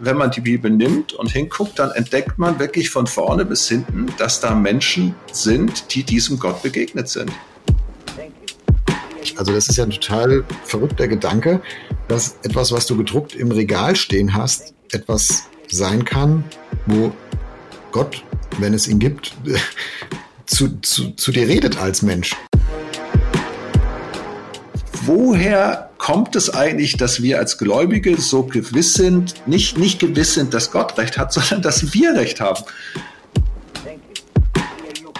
wenn man die Bibel nimmt und hinguckt, dann entdeckt man wirklich von vorne bis hinten, dass da Menschen sind, die diesem Gott begegnet sind. Also das ist ja ein total verrückter Gedanke, dass etwas, was du gedruckt im Regal stehen hast, etwas sein kann, wo Gott, wenn es ihn gibt, zu, zu, zu dir redet als Mensch. Woher kommt es eigentlich, dass wir als Gläubige so gewiss sind, nicht, nicht gewiss sind, dass Gott recht hat, sondern dass wir recht haben?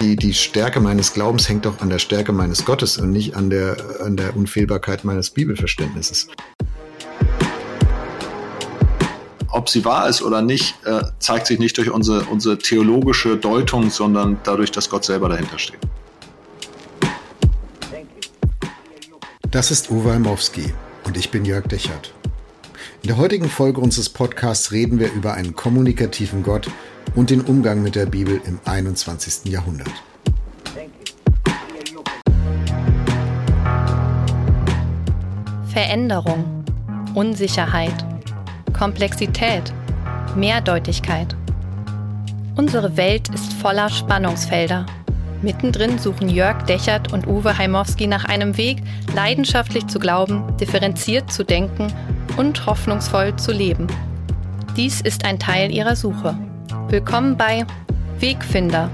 Die, die Stärke meines Glaubens hängt doch an der Stärke meines Gottes und nicht an der, an der Unfehlbarkeit meines Bibelverständnisses. Ob sie wahr ist oder nicht, äh, zeigt sich nicht durch unsere, unsere theologische Deutung, sondern dadurch, dass Gott selber dahinter steht. Das ist Uwe Heimowski und ich bin Jörg Dechert. In der heutigen Folge unseres Podcasts reden wir über einen kommunikativen Gott, und den Umgang mit der Bibel im 21. Jahrhundert. Veränderung, Unsicherheit, Komplexität, Mehrdeutigkeit. Unsere Welt ist voller Spannungsfelder. Mittendrin suchen Jörg Dechert und Uwe Heimowski nach einem Weg, leidenschaftlich zu glauben, differenziert zu denken und hoffnungsvoll zu leben. Dies ist ein Teil ihrer Suche. Willkommen bei Wegfinder.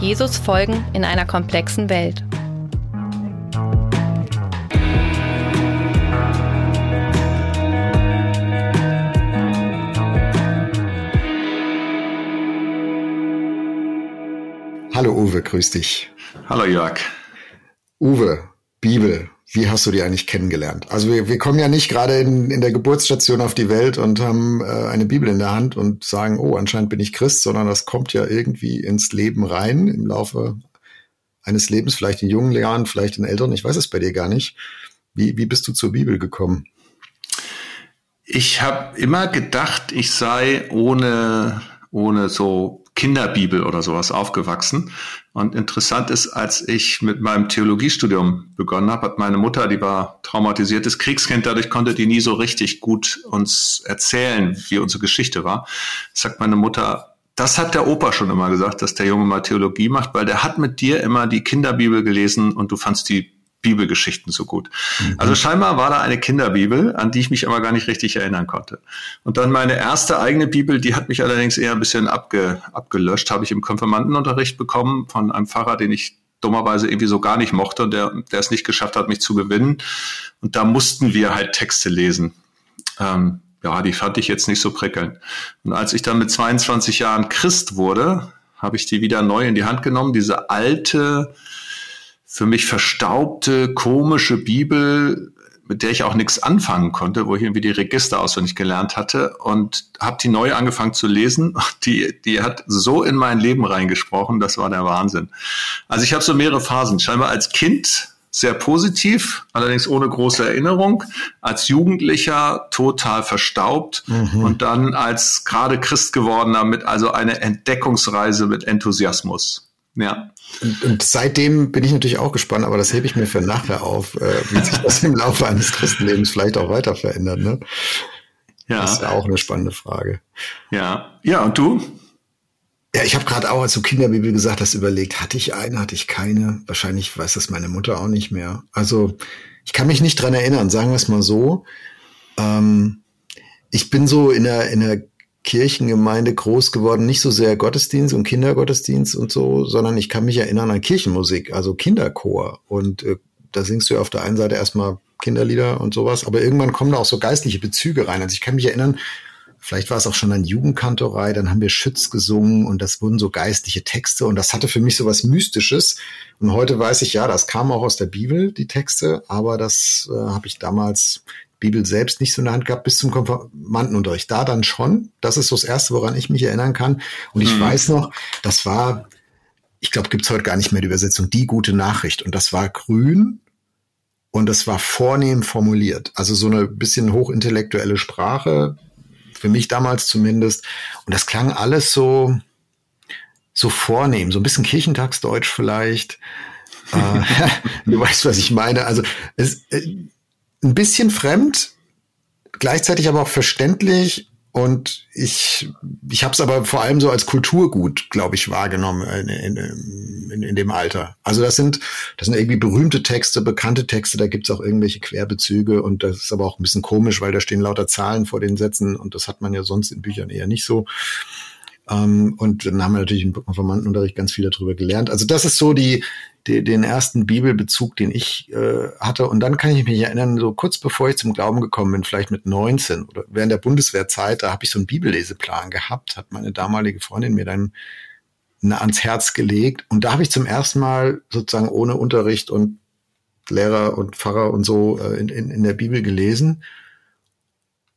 Jesus folgen in einer komplexen Welt. Hallo Uwe, grüß dich. Hallo Jörg. Uwe, Bibel, wie hast du die eigentlich kennengelernt? Also wir, wir kommen ja nicht gerade in, in der Geburtsstation auf die Welt und haben äh, eine Bibel in der Hand und sagen, oh, anscheinend bin ich Christ, sondern das kommt ja irgendwie ins Leben rein im Laufe eines Lebens, vielleicht in jungen Jahren, vielleicht in älteren, ich weiß es bei dir gar nicht. Wie, wie bist du zur Bibel gekommen? Ich habe immer gedacht, ich sei ohne, ohne so Kinderbibel oder sowas aufgewachsen. Und interessant ist, als ich mit meinem Theologiestudium begonnen habe, hat meine Mutter, die war traumatisiertes Kriegskind, dadurch konnte die nie so richtig gut uns erzählen, wie unsere Geschichte war. Sagt meine Mutter, das hat der Opa schon immer gesagt, dass der Junge mal Theologie macht, weil der hat mit dir immer die Kinderbibel gelesen und du fandst die Bibelgeschichten so gut. Mhm. Also scheinbar war da eine Kinderbibel, an die ich mich aber gar nicht richtig erinnern konnte. Und dann meine erste eigene Bibel, die hat mich allerdings eher ein bisschen abge, abgelöscht, habe ich im Konfirmandenunterricht bekommen von einem Pfarrer, den ich dummerweise irgendwie so gar nicht mochte und der, der es nicht geschafft hat, mich zu gewinnen. Und da mussten wir halt Texte lesen. Ähm, ja, die fand ich jetzt nicht so prickelnd. Und als ich dann mit 22 Jahren Christ wurde, habe ich die wieder neu in die Hand genommen, diese alte für mich verstaubte, komische Bibel, mit der ich auch nichts anfangen konnte, wo ich irgendwie die Register auswendig gelernt hatte und habe die neu angefangen zu lesen. Die, die hat so in mein Leben reingesprochen, das war der Wahnsinn. Also ich habe so mehrere Phasen. Scheinbar als Kind sehr positiv, allerdings ohne große Erinnerung. Als Jugendlicher total verstaubt mhm. und dann als gerade Christ gewordener mit also eine Entdeckungsreise mit Enthusiasmus. Ja. Und, und, seitdem bin ich natürlich auch gespannt, aber das hebe ich mir für nachher auf, äh, wie sich das im Laufe eines Christenlebens vielleicht auch weiter verändert. Ne? Ja. Das ist ja auch eine spannende Frage. Ja. Ja, und du? Ja, ich habe gerade auch, als du Kinderbibel gesagt hast, überlegt, hatte ich eine, hatte ich keine? Wahrscheinlich weiß das meine Mutter auch nicht mehr. Also ich kann mich nicht dran erinnern, sagen wir es mal so. Ähm, ich bin so in der, in der Kirchengemeinde groß geworden, nicht so sehr Gottesdienst und Kindergottesdienst und so, sondern ich kann mich erinnern an Kirchenmusik, also Kinderchor. Und äh, da singst du ja auf der einen Seite erstmal Kinderlieder und sowas, aber irgendwann kommen da auch so geistliche Bezüge rein. Also ich kann mich erinnern, vielleicht war es auch schon an Jugendkantorei, dann haben wir Schütz gesungen und das wurden so geistliche Texte und das hatte für mich so was Mystisches. Und heute weiß ich, ja, das kam auch aus der Bibel, die Texte, aber das äh, habe ich damals Bibel selbst nicht so in der Hand gehabt bis zum Konfirmandenunterricht. Da dann schon. Das ist so das Erste, woran ich mich erinnern kann. Und ich mhm. weiß noch, das war, ich glaube, gibt's heute gar nicht mehr die Übersetzung, die gute Nachricht. Und das war grün und das war vornehm formuliert. Also so eine bisschen hochintellektuelle Sprache, für mich damals zumindest. Und das klang alles so, so vornehm, so ein bisschen Kirchentagsdeutsch vielleicht. äh, du weißt, was ich meine. Also es, äh, ein bisschen fremd, gleichzeitig aber auch verständlich und ich, ich habe es aber vor allem so als Kulturgut, glaube ich, wahrgenommen in, in, in, in, dem Alter. Also das sind, das sind irgendwie berühmte Texte, bekannte Texte, da gibt's auch irgendwelche Querbezüge und das ist aber auch ein bisschen komisch, weil da stehen lauter Zahlen vor den Sätzen und das hat man ja sonst in Büchern eher nicht so. Ähm, und dann haben wir natürlich im Konformantenunterricht ganz viel darüber gelernt. Also das ist so die, die den ersten Bibelbezug, den ich äh, hatte. Und dann kann ich mich erinnern, so kurz bevor ich zum Glauben gekommen bin, vielleicht mit 19 oder während der Bundeswehrzeit, da habe ich so einen Bibelleseplan gehabt, hat meine damalige Freundin mir dann ans Herz gelegt. Und da habe ich zum ersten Mal sozusagen ohne Unterricht und Lehrer und Pfarrer und so äh, in, in, in der Bibel gelesen.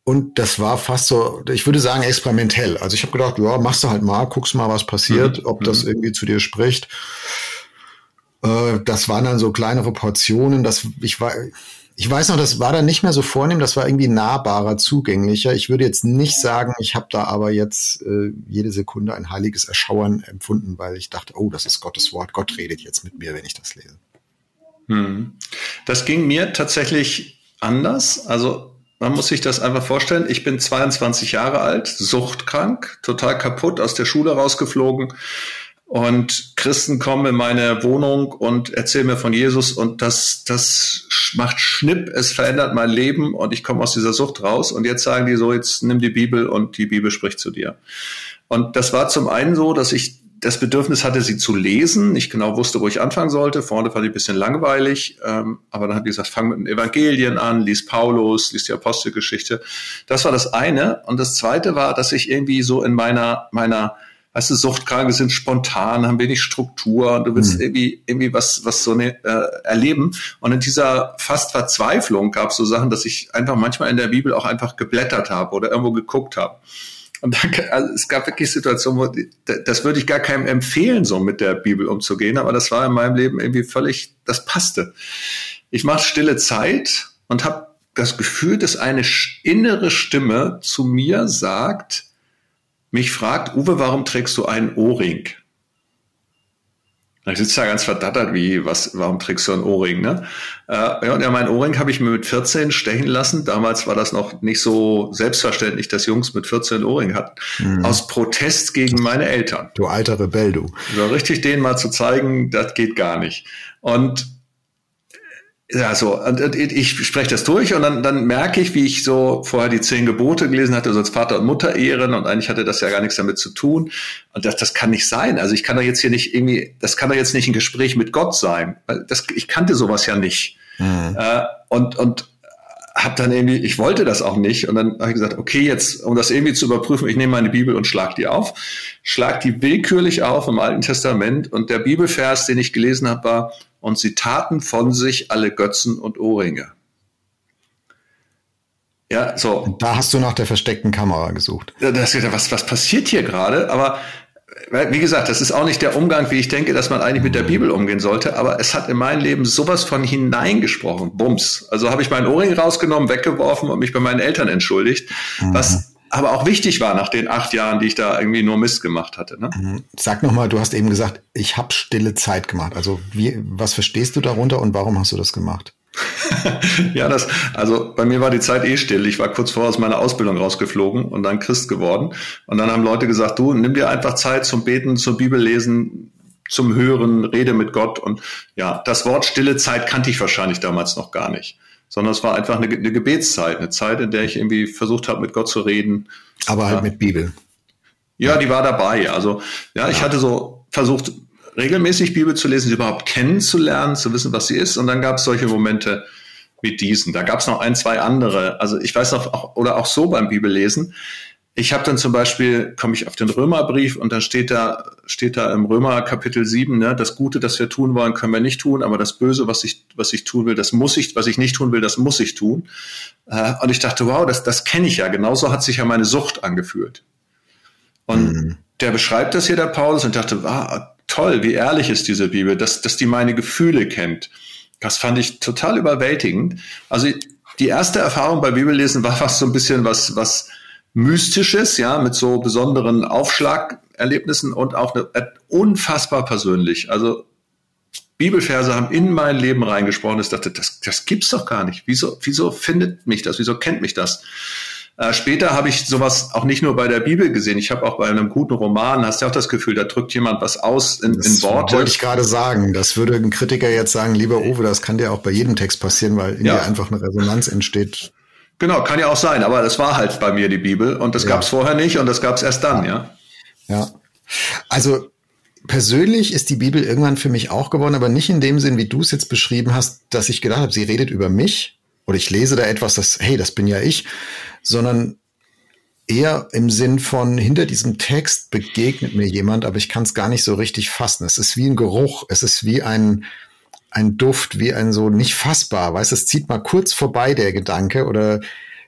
Und das war fast so, ich würde sagen, experimentell. Also ich habe gedacht, ja, machst du halt mal, guckst mal, was passiert, mhm. ob das mhm. irgendwie zu dir spricht. Äh, das waren dann so kleinere Portionen. Das, ich, ich weiß noch, das war dann nicht mehr so vornehm, das war irgendwie nahbarer, zugänglicher. Ich würde jetzt nicht sagen, ich habe da aber jetzt äh, jede Sekunde ein heiliges Erschauern empfunden, weil ich dachte, oh, das ist Gottes Wort, Gott redet jetzt mit mir, wenn ich das lese. Hm. Das ging mir tatsächlich anders. Also man muss sich das einfach vorstellen. Ich bin 22 Jahre alt, suchtkrank, total kaputt, aus der Schule rausgeflogen. Und Christen kommen in meine Wohnung und erzählen mir von Jesus und das, das macht Schnipp, es verändert mein Leben und ich komme aus dieser Sucht raus. Und jetzt sagen die so, jetzt nimm die Bibel und die Bibel spricht zu dir. Und das war zum einen so, dass ich das Bedürfnis hatte, sie zu lesen, nicht genau wusste, wo ich anfangen sollte. Vorne fand ich ein bisschen langweilig, ähm, aber dann hat ich gesagt, fang mit den Evangelien an, lies Paulus, lies die Apostelgeschichte. Das war das eine. Und das zweite war, dass ich irgendwie so in meiner, meiner, weißt du, Suchtkranke sind spontan, haben wenig Struktur, du willst mhm. irgendwie, irgendwie was, was so eine, äh, erleben. Und in dieser fast Verzweiflung gab es so Sachen, dass ich einfach manchmal in der Bibel auch einfach geblättert habe oder irgendwo geguckt habe. Und dann, also es gab wirklich Situationen, wo das würde ich gar keinem empfehlen, so mit der Bibel umzugehen, aber das war in meinem Leben irgendwie völlig, das passte. Ich mache stille Zeit und habe das Gefühl, dass eine innere Stimme zu mir sagt, mich fragt, Uwe, warum trägst du einen Ohrring? Ich sitze da ganz verdattert, wie, was, warum trägst du ein Ohrring, ne? Äh, ja, und ja, mein Ohrring habe ich mir mit 14 stechen lassen. Damals war das noch nicht so selbstverständlich, dass Jungs mit 14 Ohrring hatten. Mhm. Aus Protest gegen meine Eltern. Du alter Rebell, du. So richtig denen mal zu zeigen, das geht gar nicht. Und ja, so, ich spreche das durch und dann, dann merke ich, wie ich so vorher die zehn Gebote gelesen hatte, so als Vater und Mutter ehren und eigentlich hatte das ja gar nichts damit zu tun. Und das, das kann nicht sein. Also ich kann da jetzt hier nicht irgendwie, das kann doch jetzt nicht ein Gespräch mit Gott sein. Das, ich kannte sowas ja nicht. Mhm. Äh, und, und habe dann irgendwie, ich wollte das auch nicht und dann habe ich gesagt, okay, jetzt, um das irgendwie zu überprüfen, ich nehme meine Bibel und schlag die auf, schlag die willkürlich auf im Alten Testament und der Bibelvers, den ich gelesen habe, war, und sie taten von sich alle Götzen und Ohrringe. Ja, so. Da hast du nach der versteckten Kamera gesucht. Das, was, was passiert hier gerade? Aber wie gesagt, das ist auch nicht der Umgang, wie ich denke, dass man eigentlich mit der Bibel umgehen sollte, aber es hat in mein Leben sowas von hineingesprochen. Bums. Also habe ich meinen Ohrring rausgenommen, weggeworfen und mich bei meinen Eltern entschuldigt, mhm. was aber auch wichtig war nach den acht Jahren, die ich da irgendwie nur Mist gemacht hatte. Ne? Mhm. Sag nochmal, du hast eben gesagt, ich habe stille Zeit gemacht. Also wie, was verstehst du darunter und warum hast du das gemacht? ja, das, also bei mir war die Zeit eh still. Ich war kurz vorher aus meiner Ausbildung rausgeflogen und dann Christ geworden. Und dann haben Leute gesagt, du, nimm dir einfach Zeit zum Beten, zum Bibellesen, zum Hören, rede mit Gott. Und ja, das Wort stille Zeit kannte ich wahrscheinlich damals noch gar nicht. Sondern es war einfach eine, eine Gebetszeit, eine Zeit, in der ich irgendwie versucht habe, mit Gott zu reden. Aber halt ja. mit Bibel. Ja, die war dabei. Also ja, ich hatte so versucht, regelmäßig Bibel zu lesen, sie überhaupt kennenzulernen, zu wissen, was sie ist. Und dann gab es solche Momente wie diesen. Da gab es noch ein, zwei andere. Also ich weiß noch, auch, oder auch so beim Bibellesen. Ich habe dann zum Beispiel, komme ich auf den Römerbrief und dann steht da, steht da im Römer Kapitel 7, ne, das Gute, das wir tun wollen, können wir nicht tun, aber das Böse, was ich, was ich tun will, das muss ich, was ich nicht tun will, das muss ich tun. Äh, und ich dachte, wow, das, das kenne ich ja. Genauso hat sich ja meine Sucht angefühlt. Und mhm. der beschreibt das hier, der Paulus, und dachte, wow, toll, wie ehrlich ist diese Bibel, dass, dass die meine Gefühle kennt. Das fand ich total überwältigend. Also die erste Erfahrung bei Bibellesen war fast so ein bisschen was, was Mystisches, ja, mit so besonderen Aufschlagerlebnissen und auch eine, äh, unfassbar persönlich. Also Bibelverse haben in mein Leben reingesprochen. Ich dachte, das, das gibt's doch gar nicht. Wieso, wieso findet mich das? Wieso kennt mich das? Äh, später habe ich sowas auch nicht nur bei der Bibel gesehen. Ich habe auch bei einem guten Roman, hast du auch das Gefühl, da drückt jemand was aus in, das in Worte. wollte ich gerade sagen. Das würde ein Kritiker jetzt sagen, lieber Uwe, das kann dir auch bei jedem Text passieren, weil in ja. dir einfach eine Resonanz entsteht. Genau, kann ja auch sein, aber es war halt bei mir die Bibel und das ja. gab es vorher nicht und das gab es erst dann, ja. Ja. Also persönlich ist die Bibel irgendwann für mich auch geworden, aber nicht in dem Sinn, wie du es jetzt beschrieben hast, dass ich gedacht habe, sie redet über mich oder ich lese da etwas, das, hey, das bin ja ich, sondern eher im Sinn von, hinter diesem Text begegnet mir jemand, aber ich kann es gar nicht so richtig fassen. Es ist wie ein Geruch, es ist wie ein, ein Duft, wie ein so nicht fassbar, weißt, es zieht mal kurz vorbei der Gedanke oder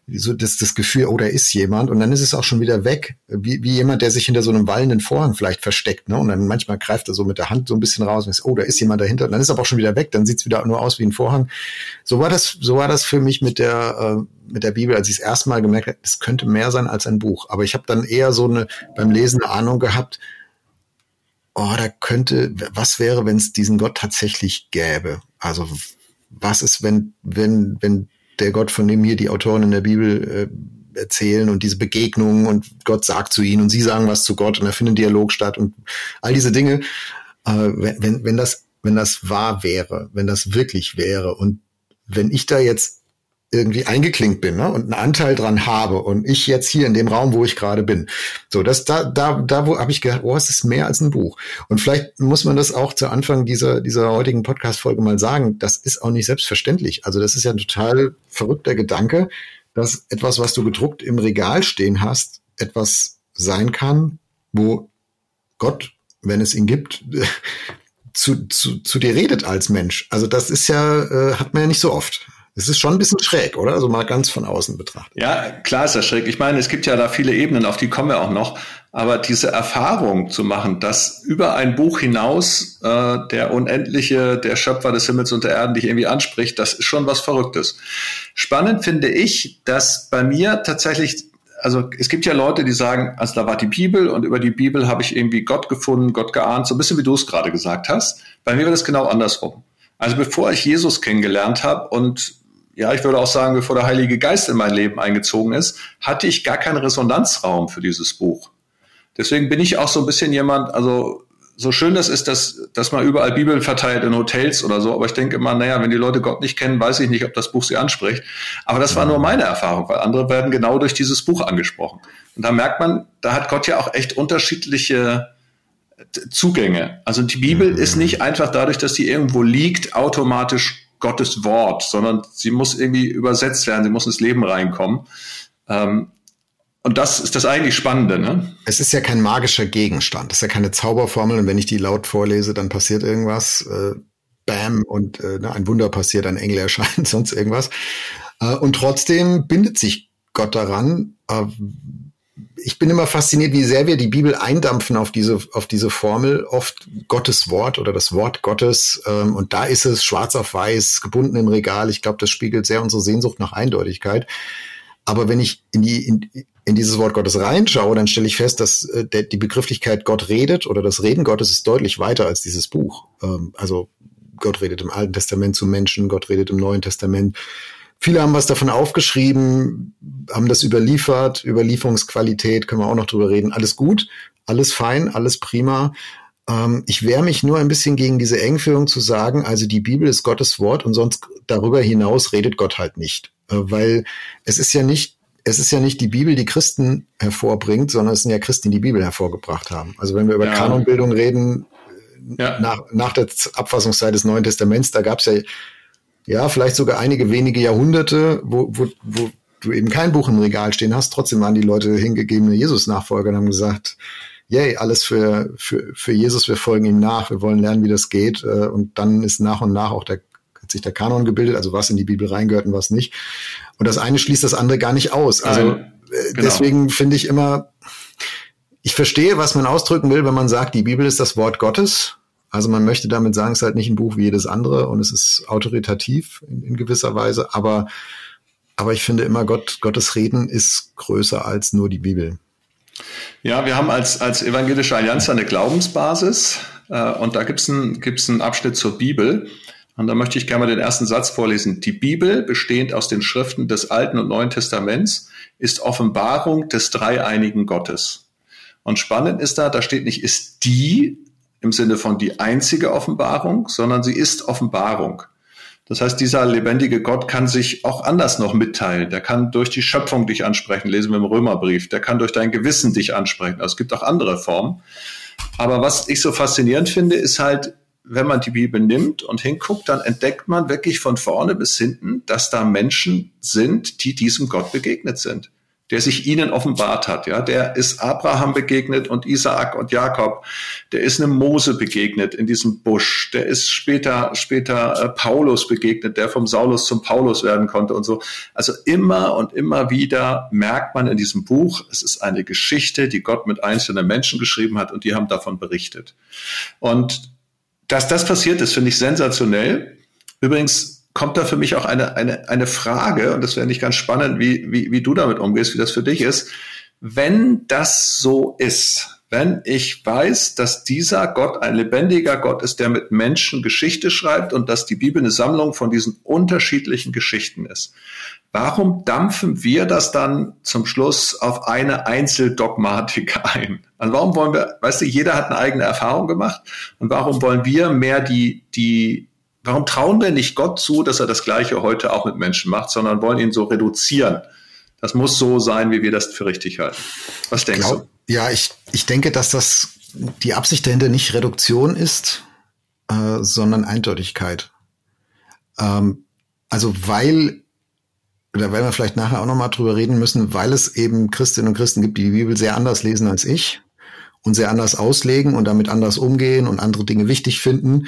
so das, das Gefühl, oh, da ist jemand und dann ist es auch schon wieder weg, wie, wie jemand, der sich hinter so einem wallenden Vorhang vielleicht versteckt, ne? Und dann manchmal greift er so mit der Hand so ein bisschen raus und ist, oh, da ist jemand dahinter und dann ist er aber auch schon wieder weg, dann sieht's wieder nur aus wie ein Vorhang. So war das, so war das für mich mit der äh, mit der Bibel, als ich es erstmal gemerkt habe, es könnte mehr sein als ein Buch. Aber ich habe dann eher so eine beim Lesen eine Ahnung gehabt, oh, da könnte, was wäre, wenn es diesen Gott tatsächlich gäbe? Also was ist, wenn, wenn, wenn der Gott, von dem hier die Autoren in der Bibel äh, erzählen und diese Begegnungen und Gott sagt zu ihnen und sie sagen was zu Gott und da findet Dialog statt und all diese Dinge. Äh, wenn, wenn das, wenn das wahr wäre, wenn das wirklich wäre und wenn ich da jetzt irgendwie eingeklinkt bin ne, und einen Anteil dran habe und ich jetzt hier in dem Raum, wo ich gerade bin. So, das da da da wo habe ich gedacht, oh, es ist mehr als ein Buch. Und vielleicht muss man das auch zu Anfang dieser dieser heutigen Podcast Folge mal sagen, das ist auch nicht selbstverständlich. Also, das ist ja ein total verrückter Gedanke, dass etwas, was du gedruckt im Regal stehen hast, etwas sein kann, wo Gott, wenn es ihn gibt, zu, zu, zu dir redet als Mensch. Also das ist ja, äh, hat man ja nicht so oft. Es ist schon ein bisschen schräg, oder? Also mal ganz von außen betrachtet. Ja, klar ist das schräg. Ich meine, es gibt ja da viele Ebenen, auf die kommen wir auch noch. Aber diese Erfahrung zu machen, dass über ein Buch hinaus äh, der Unendliche, der Schöpfer des Himmels und der Erden dich irgendwie anspricht, das ist schon was Verrücktes. Spannend finde ich, dass bei mir tatsächlich also es gibt ja Leute, die sagen, also da war die Bibel und über die Bibel habe ich irgendwie Gott gefunden, Gott geahnt, so ein bisschen wie du es gerade gesagt hast. Bei mir war das genau andersrum. Also bevor ich Jesus kennengelernt habe und ja, ich würde auch sagen, bevor der Heilige Geist in mein Leben eingezogen ist, hatte ich gar keinen Resonanzraum für dieses Buch. Deswegen bin ich auch so ein bisschen jemand, also so schön das ist, dass, dass man überall Bibeln verteilt in Hotels oder so, aber ich denke immer, naja, wenn die Leute Gott nicht kennen, weiß ich nicht, ob das Buch sie anspricht. Aber das war nur meine Erfahrung, weil andere werden genau durch dieses Buch angesprochen. Und da merkt man, da hat Gott ja auch echt unterschiedliche Zugänge. Also die Bibel ist nicht einfach dadurch, dass die irgendwo liegt, automatisch Gottes Wort, sondern sie muss irgendwie übersetzt werden, sie muss ins Leben reinkommen. Ähm, und das ist das eigentlich Spannende. Ne? Es ist ja kein magischer Gegenstand, es ist ja keine Zauberformel und wenn ich die laut vorlese, dann passiert irgendwas, äh, bam, und äh, ein Wunder passiert, ein Engel erscheint, sonst irgendwas. Äh, und trotzdem bindet sich Gott daran, äh, ich bin immer fasziniert, wie sehr wir die Bibel eindampfen auf diese, auf diese Formel, oft Gottes Wort oder das Wort Gottes. Ähm, und da ist es schwarz auf weiß, gebunden im Regal. Ich glaube, das spiegelt sehr unsere Sehnsucht nach Eindeutigkeit. Aber wenn ich in die, in, in dieses Wort Gottes reinschaue, dann stelle ich fest, dass äh, der, die Begrifflichkeit Gott redet oder das Reden Gottes ist deutlich weiter als dieses Buch. Ähm, also Gott redet im Alten Testament zu Menschen, Gott redet im Neuen Testament Viele haben was davon aufgeschrieben, haben das überliefert, Überlieferungsqualität, können wir auch noch drüber reden. Alles gut, alles fein, alles prima. Ähm, ich wehre mich nur ein bisschen gegen diese Engführung zu sagen, also die Bibel ist Gottes Wort und sonst darüber hinaus redet Gott halt nicht. Äh, weil es ist ja nicht es ist ja nicht die Bibel, die Christen hervorbringt, sondern es sind ja Christen, die die Bibel hervorgebracht haben. Also wenn wir über ja. Kanonbildung reden, ja. nach, nach der Abfassungszeit des Neuen Testaments, da gab es ja ja, vielleicht sogar einige wenige Jahrhunderte, wo, wo, wo du eben kein Buch im Regal stehen hast, trotzdem waren die Leute hingegebene Jesus-Nachfolger und haben gesagt, yay, alles für, für, für Jesus, wir folgen ihm nach, wir wollen lernen, wie das geht. Äh, und dann ist nach und nach auch der, hat sich der Kanon gebildet, also was in die Bibel reingehört und was nicht. Und das eine schließt das andere gar nicht aus. Also Nein, äh, genau. deswegen finde ich immer, ich verstehe, was man ausdrücken will, wenn man sagt, die Bibel ist das Wort Gottes. Also man möchte damit sagen, es ist halt nicht ein Buch wie jedes andere und es ist autoritativ in, in gewisser Weise, aber, aber ich finde immer, Gott, Gottes Reden ist größer als nur die Bibel. Ja, wir haben als, als Evangelische Allianz eine Glaubensbasis äh, und da gibt es einen, gibt's einen Abschnitt zur Bibel. Und da möchte ich gerne mal den ersten Satz vorlesen. Die Bibel, bestehend aus den Schriften des Alten und Neuen Testaments, ist Offenbarung des dreieinigen Gottes. Und spannend ist da, da steht nicht, ist die im Sinne von die einzige Offenbarung, sondern sie ist Offenbarung. Das heißt, dieser lebendige Gott kann sich auch anders noch mitteilen. Der kann durch die Schöpfung dich ansprechen, lesen wir im Römerbrief. Der kann durch dein Gewissen dich ansprechen. Also es gibt auch andere Formen. Aber was ich so faszinierend finde, ist halt, wenn man die Bibel nimmt und hinguckt, dann entdeckt man wirklich von vorne bis hinten, dass da Menschen sind, die diesem Gott begegnet sind der sich ihnen offenbart hat. Ja, der ist Abraham begegnet und Isaak und Jakob. Der ist einem Mose begegnet in diesem Busch. Der ist später später äh, Paulus begegnet, der vom Saulus zum Paulus werden konnte und so. Also immer und immer wieder merkt man in diesem Buch, es ist eine Geschichte, die Gott mit einzelnen Menschen geschrieben hat und die haben davon berichtet. Und dass das passiert ist, finde ich sensationell. Übrigens kommt da für mich auch eine, eine, eine Frage, und das wäre nicht ganz spannend, wie, wie, wie du damit umgehst, wie das für dich ist. Wenn das so ist, wenn ich weiß, dass dieser Gott ein lebendiger Gott ist, der mit Menschen Geschichte schreibt und dass die Bibel eine Sammlung von diesen unterschiedlichen Geschichten ist, warum dampfen wir das dann zum Schluss auf eine Einzeldogmatik ein? Also warum wollen wir, weißt du, jeder hat eine eigene Erfahrung gemacht und warum wollen wir mehr die, die, Warum trauen wir nicht Gott zu, dass er das Gleiche heute auch mit Menschen macht, sondern wollen ihn so reduzieren? Das muss so sein, wie wir das für richtig halten. Was denkst glaub, du? Ja, ich, ich denke, dass das die Absicht dahinter nicht Reduktion ist, äh, sondern Eindeutigkeit. Ähm, also weil, da werden wir vielleicht nachher auch nochmal drüber reden müssen, weil es eben Christinnen und Christen gibt, die die Bibel sehr anders lesen als ich und sehr anders auslegen und damit anders umgehen und andere Dinge wichtig finden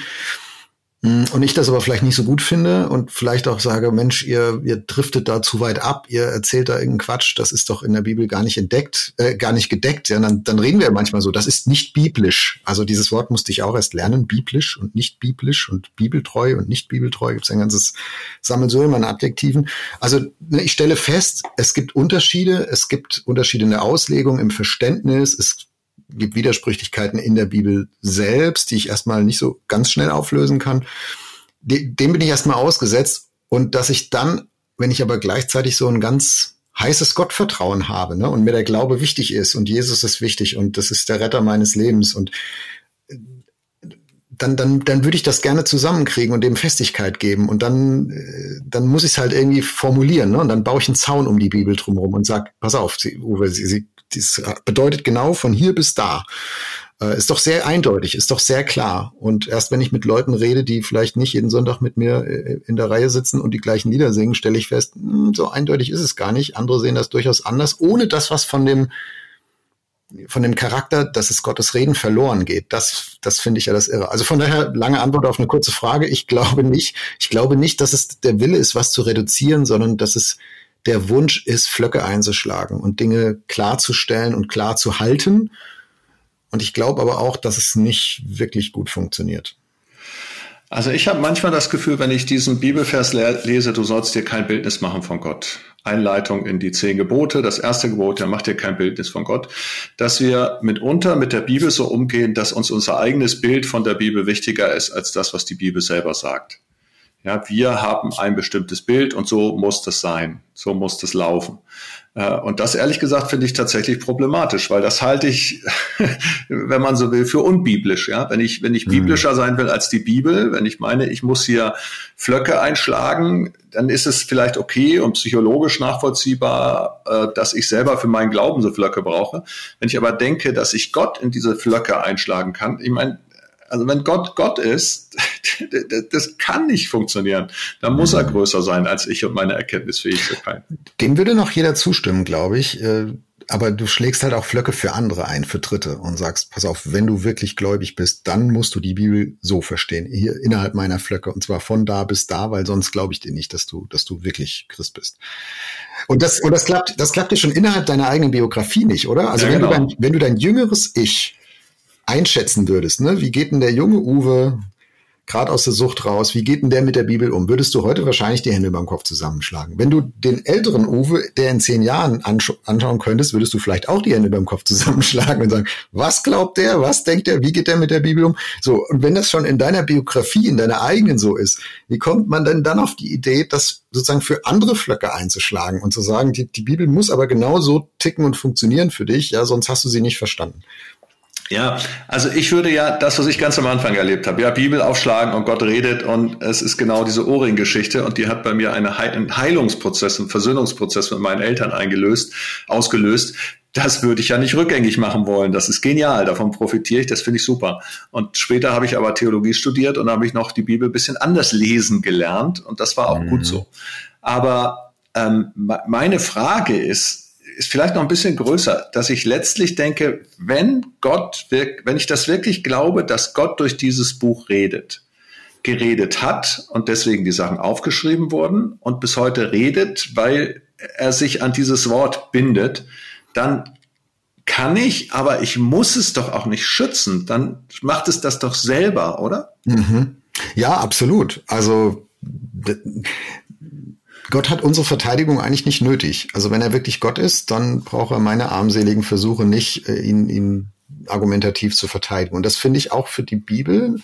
und ich das aber vielleicht nicht so gut finde und vielleicht auch sage, Mensch, ihr, ihr driftet da zu weit ab, ihr erzählt da irgendeinen Quatsch, das ist doch in der Bibel gar nicht entdeckt, äh, gar nicht gedeckt. Ja, dann, dann reden wir manchmal so, das ist nicht biblisch. Also dieses Wort musste ich auch erst lernen, biblisch und nicht biblisch und bibeltreu und nicht bibeltreu. Gibt es ein ganzes Sammelsurium an Adjektiven. Also ne, ich stelle fest, es gibt Unterschiede, es gibt Unterschiede in der Auslegung, im Verständnis, es gibt Widersprüchlichkeiten in der Bibel selbst, die ich erstmal nicht so ganz schnell auflösen kann. Dem bin ich erstmal ausgesetzt. Und dass ich dann, wenn ich aber gleichzeitig so ein ganz heißes Gottvertrauen habe ne, und mir der Glaube wichtig ist und Jesus ist wichtig und das ist der Retter meines Lebens und dann, dann, dann würde ich das gerne zusammenkriegen und dem Festigkeit geben. Und dann, äh, dann muss ich es halt irgendwie formulieren. Ne? Und dann baue ich einen Zaun um die Bibel drumherum und sag, pass auf, Uwe, Sie, Sie, das bedeutet genau von hier bis da. Äh, ist doch sehr eindeutig, ist doch sehr klar. Und erst wenn ich mit Leuten rede, die vielleicht nicht jeden Sonntag mit mir äh, in der Reihe sitzen und die gleichen Lieder singen, stelle ich fest, mh, hm, so eindeutig ist es gar nicht. Andere sehen das durchaus anders, ohne das, was von dem von dem Charakter, dass es Gottes Reden verloren geht. Das, das finde ich ja das Irre. Also von daher lange Antwort auf eine kurze Frage. Ich glaube nicht, ich glaube nicht, dass es der Wille ist, was zu reduzieren, sondern dass es der Wunsch ist, Flöcke einzuschlagen und Dinge klarzustellen und klar zu halten. Und ich glaube aber auch, dass es nicht wirklich gut funktioniert. Also ich habe manchmal das Gefühl, wenn ich diesen Bibelvers lese, du sollst dir kein Bildnis machen von Gott. Einleitung in die zehn Gebote, das erste Gebot, ja, mach dir kein Bildnis von Gott, dass wir mitunter mit der Bibel so umgehen, dass uns unser eigenes Bild von der Bibel wichtiger ist als das, was die Bibel selber sagt. Ja, wir haben ein bestimmtes Bild und so muss das sein, so muss das laufen. Äh, und das ehrlich gesagt finde ich tatsächlich problematisch, weil das halte ich, wenn man so will, für unbiblisch. Ja, wenn ich wenn ich mhm. biblischer sein will als die Bibel, wenn ich meine, ich muss hier Flöcke einschlagen, dann ist es vielleicht okay und psychologisch nachvollziehbar, äh, dass ich selber für meinen Glauben so Flöcke brauche. Wenn ich aber denke, dass ich Gott in diese Flöcke einschlagen kann, ich meine, also wenn Gott Gott ist, das kann nicht funktionieren. Da muss er größer sein als ich und meine Erkenntnisfähigkeit. Dem würde noch jeder zustimmen, glaube ich. Äh, aber du schlägst halt auch Flöcke für andere ein, für Dritte und sagst, pass auf, wenn du wirklich gläubig bist, dann musst du die Bibel so verstehen, hier innerhalb meiner Flöcke und zwar von da bis da, weil sonst glaube ich dir nicht, dass du, dass du wirklich Christ bist. Und das, und das klappt, das klappt dir schon innerhalb deiner eigenen Biografie nicht, oder? Also ja, wenn, genau. du dein, wenn du dein jüngeres Ich einschätzen würdest, ne? Wie geht denn der junge Uwe gerade aus der Sucht raus. Wie geht denn der mit der Bibel um? Würdest du heute wahrscheinlich die Hände beim Kopf zusammenschlagen? Wenn du den älteren Uwe, der in zehn Jahren ansch anschauen könntest, würdest du vielleicht auch die Hände beim Kopf zusammenschlagen und sagen, was glaubt der? Was denkt der? Wie geht der mit der Bibel um? So. Und wenn das schon in deiner Biografie, in deiner eigenen so ist, wie kommt man denn dann auf die Idee, das sozusagen für andere Flöcke einzuschlagen und zu sagen, die, die Bibel muss aber genau so ticken und funktionieren für dich, ja, sonst hast du sie nicht verstanden. Ja, also ich würde ja das, was ich ganz am Anfang erlebt habe, ja, Bibel aufschlagen und Gott redet und es ist genau diese Ohrring-Geschichte und die hat bei mir einen Heilungsprozess, einen Versöhnungsprozess mit meinen Eltern eingelöst, ausgelöst. Das würde ich ja nicht rückgängig machen wollen. Das ist genial, davon profitiere ich, das finde ich super. Und später habe ich aber Theologie studiert und habe ich noch die Bibel ein bisschen anders lesen gelernt und das war auch mhm. gut so. Aber ähm, meine Frage ist, ist vielleicht noch ein bisschen größer, dass ich letztlich denke, wenn Gott, wenn ich das wirklich glaube, dass Gott durch dieses Buch redet, geredet hat und deswegen die Sachen aufgeschrieben wurden und bis heute redet, weil er sich an dieses Wort bindet, dann kann ich, aber ich muss es doch auch nicht schützen. Dann macht es das doch selber, oder? Mhm. Ja, absolut. Also Gott hat unsere Verteidigung eigentlich nicht nötig. Also wenn er wirklich Gott ist, dann braucht er meine armseligen Versuche nicht, äh, ihn, ihn argumentativ zu verteidigen. Und das finde ich auch für die Bibel.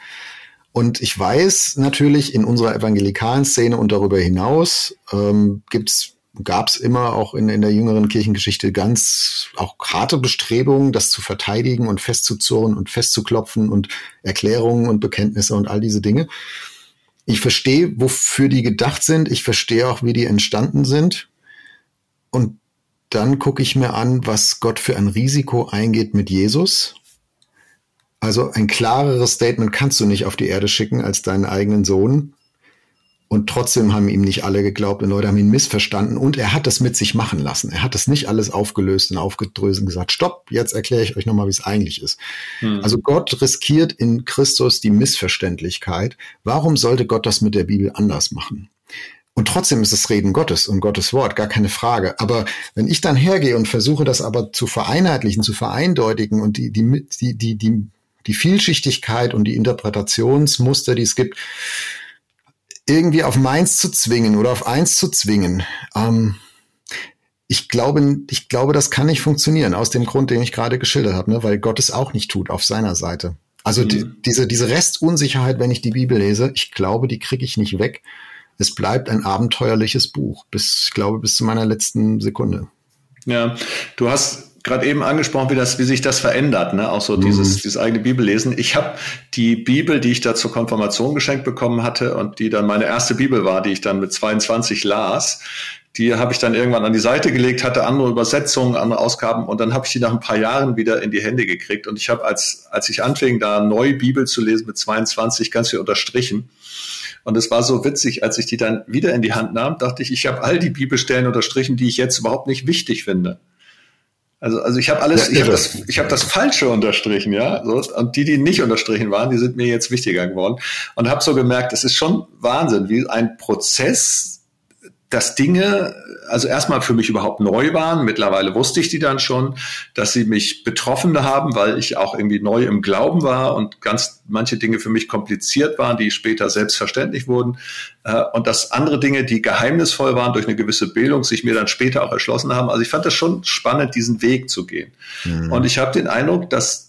Und ich weiß natürlich, in unserer evangelikalen Szene und darüber hinaus ähm, gibt's gab es immer auch in, in der jüngeren Kirchengeschichte ganz auch harte Bestrebungen, das zu verteidigen und festzuzurren und festzuklopfen und Erklärungen und Bekenntnisse und all diese Dinge. Ich verstehe, wofür die gedacht sind. Ich verstehe auch, wie die entstanden sind. Und dann gucke ich mir an, was Gott für ein Risiko eingeht mit Jesus. Also ein klareres Statement kannst du nicht auf die Erde schicken als deinen eigenen Sohn. Und trotzdem haben ihm nicht alle geglaubt und Leute haben ihn missverstanden und er hat das mit sich machen lassen. Er hat das nicht alles aufgelöst und aufgedröselt und gesagt, stopp, jetzt erkläre ich euch nochmal, wie es eigentlich ist. Hm. Also Gott riskiert in Christus die Missverständlichkeit. Warum sollte Gott das mit der Bibel anders machen? Und trotzdem ist es Reden Gottes und Gottes Wort, gar keine Frage. Aber wenn ich dann hergehe und versuche, das aber zu vereinheitlichen, zu vereindeutigen und die, die, die, die, die, die Vielschichtigkeit und die Interpretationsmuster, die es gibt, irgendwie auf meins zu zwingen oder auf eins zu zwingen. Ähm, ich glaube, ich glaube, das kann nicht funktionieren, aus dem Grund, den ich gerade geschildert habe, ne? weil Gott es auch nicht tut auf seiner Seite. Also mhm. die, diese, diese Restunsicherheit, wenn ich die Bibel lese, ich glaube, die kriege ich nicht weg. Es bleibt ein abenteuerliches Buch, bis, ich glaube, bis zu meiner letzten Sekunde. Ja, du hast gerade eben angesprochen, wie, das, wie sich das verändert, ne? auch so mhm. dieses, dieses eigene Bibellesen. Ich habe die Bibel, die ich da zur Konfirmation geschenkt bekommen hatte und die dann meine erste Bibel war, die ich dann mit 22 las, die habe ich dann irgendwann an die Seite gelegt, hatte andere Übersetzungen, andere Ausgaben und dann habe ich die nach ein paar Jahren wieder in die Hände gekriegt. Und ich habe, als, als ich anfing, da neue Bibel zu lesen mit 22, ganz viel unterstrichen. Und es war so witzig, als ich die dann wieder in die Hand nahm, dachte ich, ich habe all die Bibelstellen unterstrichen, die ich jetzt überhaupt nicht wichtig finde. Also, also ich habe alles, ja, ich habe das, ich habe das Falsche unterstrichen, ja. So, und die, die nicht unterstrichen waren, die sind mir jetzt wichtiger geworden. Und habe so gemerkt, es ist schon Wahnsinn, wie ein Prozess dass Dinge, also erstmal für mich überhaupt neu waren. Mittlerweile wusste ich die dann schon, dass sie mich betroffen haben, weil ich auch irgendwie neu im Glauben war und ganz manche Dinge für mich kompliziert waren, die später selbstverständlich wurden. Äh, und dass andere Dinge, die geheimnisvoll waren durch eine gewisse Bildung, sich mir dann später auch erschlossen haben. Also ich fand das schon spannend, diesen Weg zu gehen. Mhm. Und ich habe den Eindruck, dass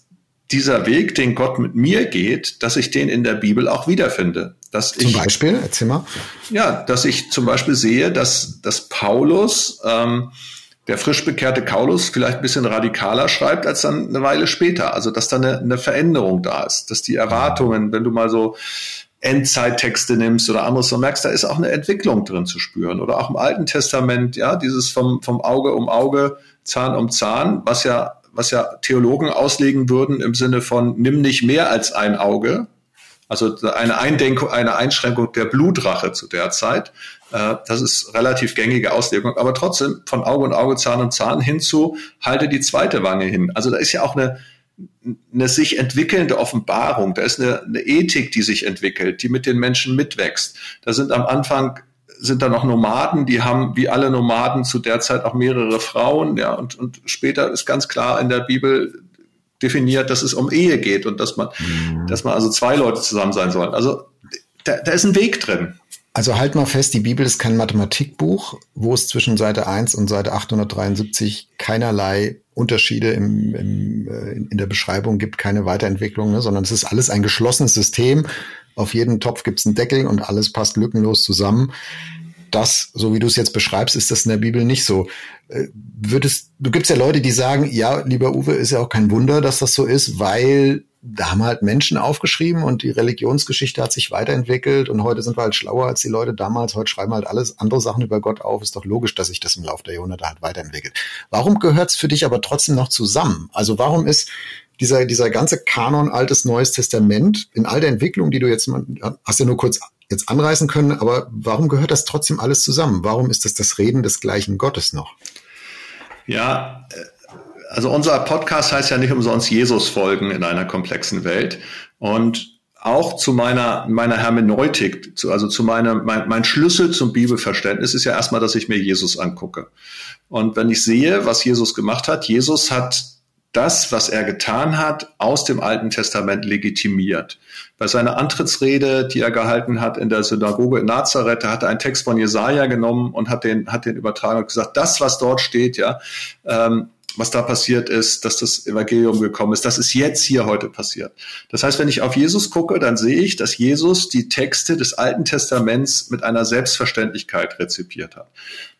dieser Weg, den Gott mit mir geht, dass ich den in der Bibel auch wiederfinde. Dass zum ich, Beispiel, erzähl mal. Ja, dass ich zum Beispiel sehe, dass, dass Paulus, ähm, der frisch bekehrte Paulus, vielleicht ein bisschen radikaler schreibt als dann eine Weile später. Also dass da eine, eine Veränderung da ist, dass die Erwartungen, wenn du mal so Endzeittexte nimmst oder anderes, so merkst, da ist auch eine Entwicklung drin zu spüren. Oder auch im Alten Testament, ja, dieses vom, vom Auge um Auge, Zahn um Zahn, was ja was ja Theologen auslegen würden im Sinne von nimm nicht mehr als ein Auge. Also eine Eindenkung, eine Einschränkung der Blutrache zu der Zeit. Äh, das ist relativ gängige Auslegung. Aber trotzdem von Auge und Auge, Zahn und Zahn hinzu, halte die zweite Wange hin. Also da ist ja auch eine, eine sich entwickelnde Offenbarung. Da ist eine, eine Ethik, die sich entwickelt, die mit den Menschen mitwächst. Da sind am Anfang sind da noch Nomaden, die haben wie alle Nomaden zu der Zeit auch mehrere Frauen, ja, und, und später ist ganz klar in der Bibel, definiert, dass es um Ehe geht und dass man, mhm. dass man also zwei Leute zusammen sein sollen. Also da, da ist ein Weg drin. Also halt mal fest, die Bibel ist kein Mathematikbuch, wo es zwischen Seite 1 und Seite 873 keinerlei Unterschiede im, im, äh, in der Beschreibung gibt, keine Weiterentwicklung, ne, sondern es ist alles ein geschlossenes System. Auf jeden Topf gibt es einen Deckel und alles passt lückenlos zusammen. Das, so wie du es jetzt beschreibst, ist das in der Bibel nicht so. Äh, würdest, du gibt's ja Leute, die sagen, ja, lieber Uwe, ist ja auch kein Wunder, dass das so ist, weil da haben halt Menschen aufgeschrieben und die Religionsgeschichte hat sich weiterentwickelt und heute sind wir halt schlauer als die Leute damals. Heute schreiben halt alles andere Sachen über Gott auf. Ist doch logisch, dass sich das im Laufe der Jahrhunderte halt weiterentwickelt. Warum gehört es für dich aber trotzdem noch zusammen? Also warum ist dieser, dieser ganze Kanon Altes Neues Testament in all der Entwicklung, die du jetzt, hast ja nur kurz jetzt anreißen können, aber warum gehört das trotzdem alles zusammen? Warum ist das das Reden des gleichen Gottes noch? Ja, also unser Podcast heißt ja nicht umsonst Jesus folgen in einer komplexen Welt. Und auch zu meiner, meiner Hermeneutik, zu, also zu meiner, mein, mein Schlüssel zum Bibelverständnis ist ja erstmal, dass ich mir Jesus angucke. Und wenn ich sehe, was Jesus gemacht hat, Jesus hat das, was er getan hat, aus dem Alten Testament legitimiert. Bei seiner Antrittsrede, die er gehalten hat in der Synagoge in Nazareth, hat er einen Text von Jesaja genommen und hat den, hat den übertragen und gesagt, das, was dort steht, ja, ähm, was da passiert ist, dass das Evangelium gekommen ist. Das ist jetzt hier heute passiert. Das heißt, wenn ich auf Jesus gucke, dann sehe ich, dass Jesus die Texte des Alten Testaments mit einer Selbstverständlichkeit rezipiert hat.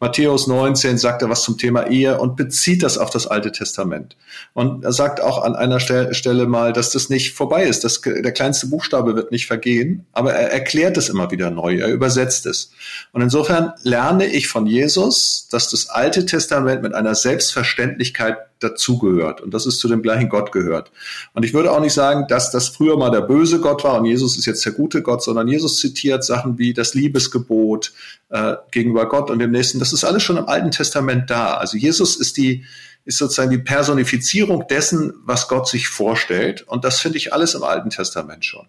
Matthäus 19 sagt er was zum Thema Ehe und bezieht das auf das Alte Testament. Und er sagt auch an einer Stelle mal, dass das nicht vorbei ist. dass der kleinste Buchstabe wird nicht vergehen, aber er erklärt es immer wieder neu. Er übersetzt es. Und insofern lerne ich von Jesus, dass das Alte Testament mit einer Selbstverständlichkeit dazugehört und dass es zu dem gleichen Gott gehört. Und ich würde auch nicht sagen, dass das früher mal der böse Gott war und Jesus ist jetzt der gute Gott, sondern Jesus zitiert Sachen wie das Liebesgebot äh, gegenüber Gott und dem Nächsten. Das ist alles schon im Alten Testament da. Also Jesus ist die ist sozusagen die Personifizierung dessen, was Gott sich vorstellt. Und das finde ich alles im Alten Testament schon.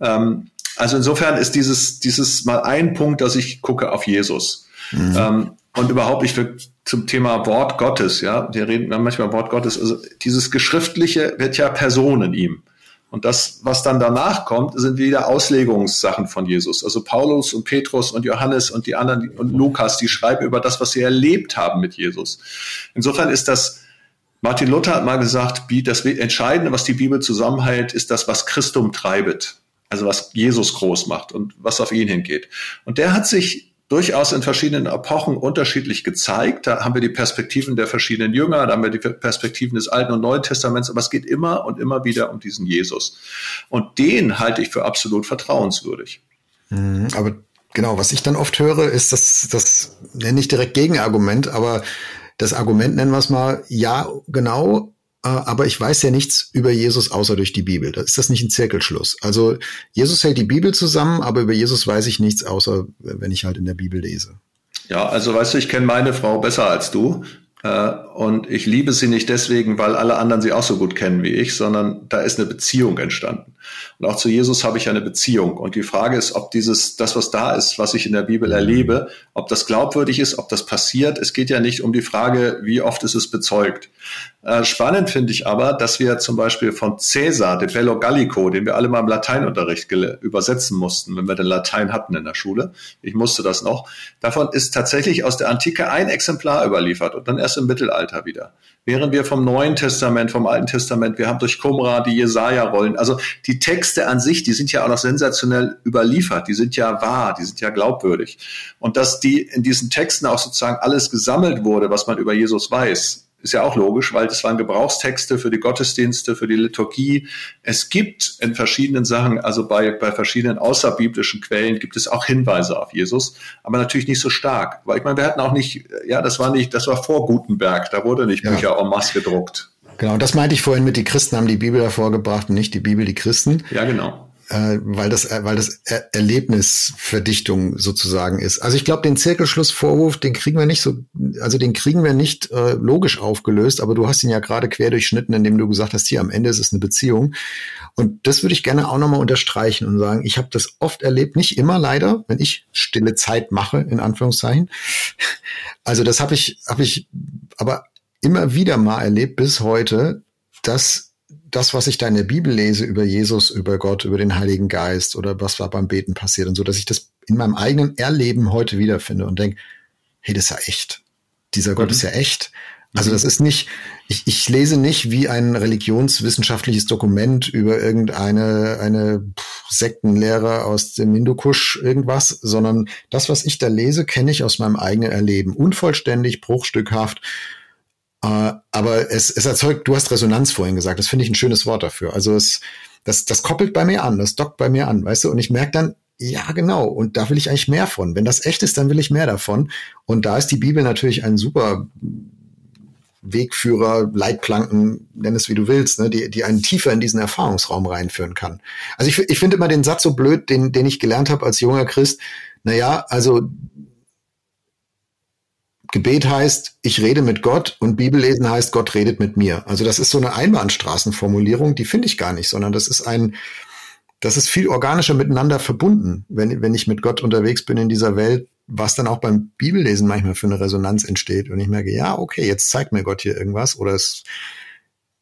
Ähm, also insofern ist dieses, dieses mal ein Punkt, dass ich gucke auf Jesus. Mhm. Ähm, und überhaupt, ich will zum Thema Wort Gottes, ja, wir reden manchmal Wort Gottes, also dieses Geschriftliche wird ja Person in ihm. Und das, was dann danach kommt, sind wieder Auslegungssachen von Jesus. Also Paulus und Petrus und Johannes und die anderen und Lukas, die schreiben über das, was sie erlebt haben mit Jesus. Insofern ist das, Martin Luther hat mal gesagt, das Entscheidende, was die Bibel zusammenhält, ist das, was Christum treibet. Also was Jesus groß macht und was auf ihn hingeht. Und der hat sich durchaus in verschiedenen Epochen unterschiedlich gezeigt. Da haben wir die Perspektiven der verschiedenen Jünger, da haben wir die Perspektiven des Alten und Neuen Testaments, aber es geht immer und immer wieder um diesen Jesus. Und den halte ich für absolut vertrauenswürdig. Mhm, aber genau, was ich dann oft höre, ist das, das nenne ich direkt Gegenargument, aber das Argument nennen wir es mal, ja, genau, aber ich weiß ja nichts über Jesus außer durch die Bibel. Da ist das nicht ein Zirkelschluss. Also Jesus hält die Bibel zusammen, aber über Jesus weiß ich nichts außer wenn ich halt in der Bibel lese. Ja, also weißt du, ich kenne meine Frau besser als du. Äh, und ich liebe sie nicht deswegen, weil alle anderen sie auch so gut kennen wie ich, sondern da ist eine Beziehung entstanden. Und auch zu Jesus habe ich eine Beziehung. Und die Frage ist, ob dieses, das, was da ist, was ich in der Bibel erlebe, ob das glaubwürdig ist, ob das passiert. Es geht ja nicht um die Frage, wie oft ist es bezeugt. Äh, spannend finde ich aber, dass wir zum Beispiel von Caesar, de Bello Gallico, den wir alle mal im Lateinunterricht übersetzen mussten, wenn wir den Latein hatten in der Schule. Ich musste das noch. Davon ist tatsächlich aus der Antike ein Exemplar überliefert und dann erst im Mittelalter wieder. Während wir vom Neuen Testament, vom Alten Testament, wir haben durch Qumra die Jesaja-Rollen, also die Texte an sich, die sind ja auch noch sensationell überliefert, die sind ja wahr, die sind ja glaubwürdig. Und dass die in diesen Texten auch sozusagen alles gesammelt wurde, was man über Jesus weiß, ist ja auch logisch, weil das waren Gebrauchstexte für die Gottesdienste, für die Liturgie. Es gibt in verschiedenen Sachen, also bei, bei verschiedenen außerbiblischen Quellen gibt es auch Hinweise auf Jesus, aber natürlich nicht so stark. Weil ich meine, wir hatten auch nicht, ja, das war nicht, das war vor Gutenberg, da wurde nicht ja. Bücher en masse gedruckt. Genau, das meinte ich vorhin mit, die Christen haben die Bibel hervorgebracht und nicht die Bibel die Christen. Ja, genau äh, weil das, äh, weil das er Erlebnisverdichtung sozusagen ist. Also ich glaube, den Zirkelschlussvorwurf, den kriegen wir nicht so, also den kriegen wir nicht äh, logisch aufgelöst, aber du hast ihn ja gerade quer durchschnitten, indem du gesagt hast, hier am Ende ist es eine Beziehung. Und das würde ich gerne auch nochmal unterstreichen und sagen, ich habe das oft erlebt, nicht immer leider, wenn ich stille Zeit mache, in Anführungszeichen. Also das habe ich, habe ich aber immer wieder mal erlebt bis heute, dass das, was ich da in der Bibel lese über Jesus, über Gott, über den Heiligen Geist oder was war beim Beten passiert und so, dass ich das in meinem eigenen Erleben heute wiederfinde und denke, hey, das ist ja echt. Dieser Gott mhm. ist ja echt. Also mhm. das ist nicht, ich, ich lese nicht wie ein religionswissenschaftliches Dokument über irgendeine eine Sektenlehre aus dem Hindukusch irgendwas, sondern das, was ich da lese, kenne ich aus meinem eigenen Erleben. Unvollständig, bruchstückhaft. Äh, aber es, es erzeugt, du hast Resonanz vorhin gesagt, das finde ich ein schönes Wort dafür. Also es, das, das koppelt bei mir an, das dockt bei mir an, weißt du, und ich merke dann, ja, genau. Und da will ich eigentlich mehr von. Wenn das echt ist, dann will ich mehr davon. Und da ist die Bibel natürlich ein super Wegführer, Leitplanken, nenn es wie du willst, ne, die, die einen tiefer in diesen Erfahrungsraum reinführen kann. Also ich, ich finde immer den Satz so blöd, den, den ich gelernt habe als junger Christ. Naja, also Gebet heißt, ich rede mit Gott und Bibellesen heißt, Gott redet mit mir. Also das ist so eine Einbahnstraßenformulierung, die finde ich gar nicht, sondern das ist ein, das ist viel organischer miteinander verbunden, wenn, wenn ich mit Gott unterwegs bin in dieser Welt, was dann auch beim Bibellesen manchmal für eine Resonanz entsteht. Und ich merke, ja, okay, jetzt zeigt mir Gott hier irgendwas oder es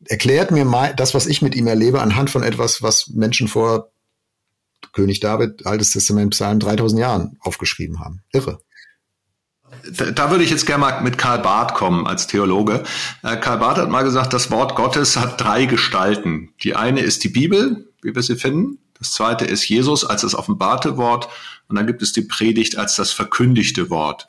erklärt mir mal das, was ich mit ihm erlebe, anhand von etwas, was Menschen vor König David, Altes Testament, Psalm 3000 Jahren aufgeschrieben haben. Irre. Da, würde ich jetzt gerne mal mit Karl Barth kommen als Theologe. Äh, Karl Barth hat mal gesagt, das Wort Gottes hat drei Gestalten. Die eine ist die Bibel, wie wir sie finden. Das zweite ist Jesus als das offenbarte Wort und dann gibt es die Predigt als das verkündigte Wort.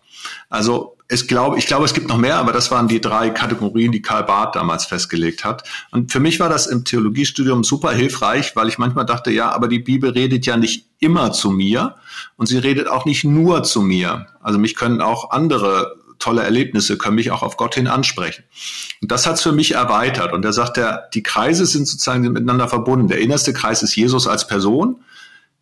Also es glaube, ich glaube, es gibt noch mehr, aber das waren die drei Kategorien, die Karl Barth damals festgelegt hat. Und für mich war das im Theologiestudium super hilfreich, weil ich manchmal dachte, ja, aber die Bibel redet ja nicht immer zu mir und sie redet auch nicht nur zu mir. Also mich können auch andere tolle Erlebnisse können mich auch auf Gott hin ansprechen. Und das hat es für mich erweitert. Und er sagt, der, die Kreise sind sozusagen miteinander verbunden. Der innerste Kreis ist Jesus als Person,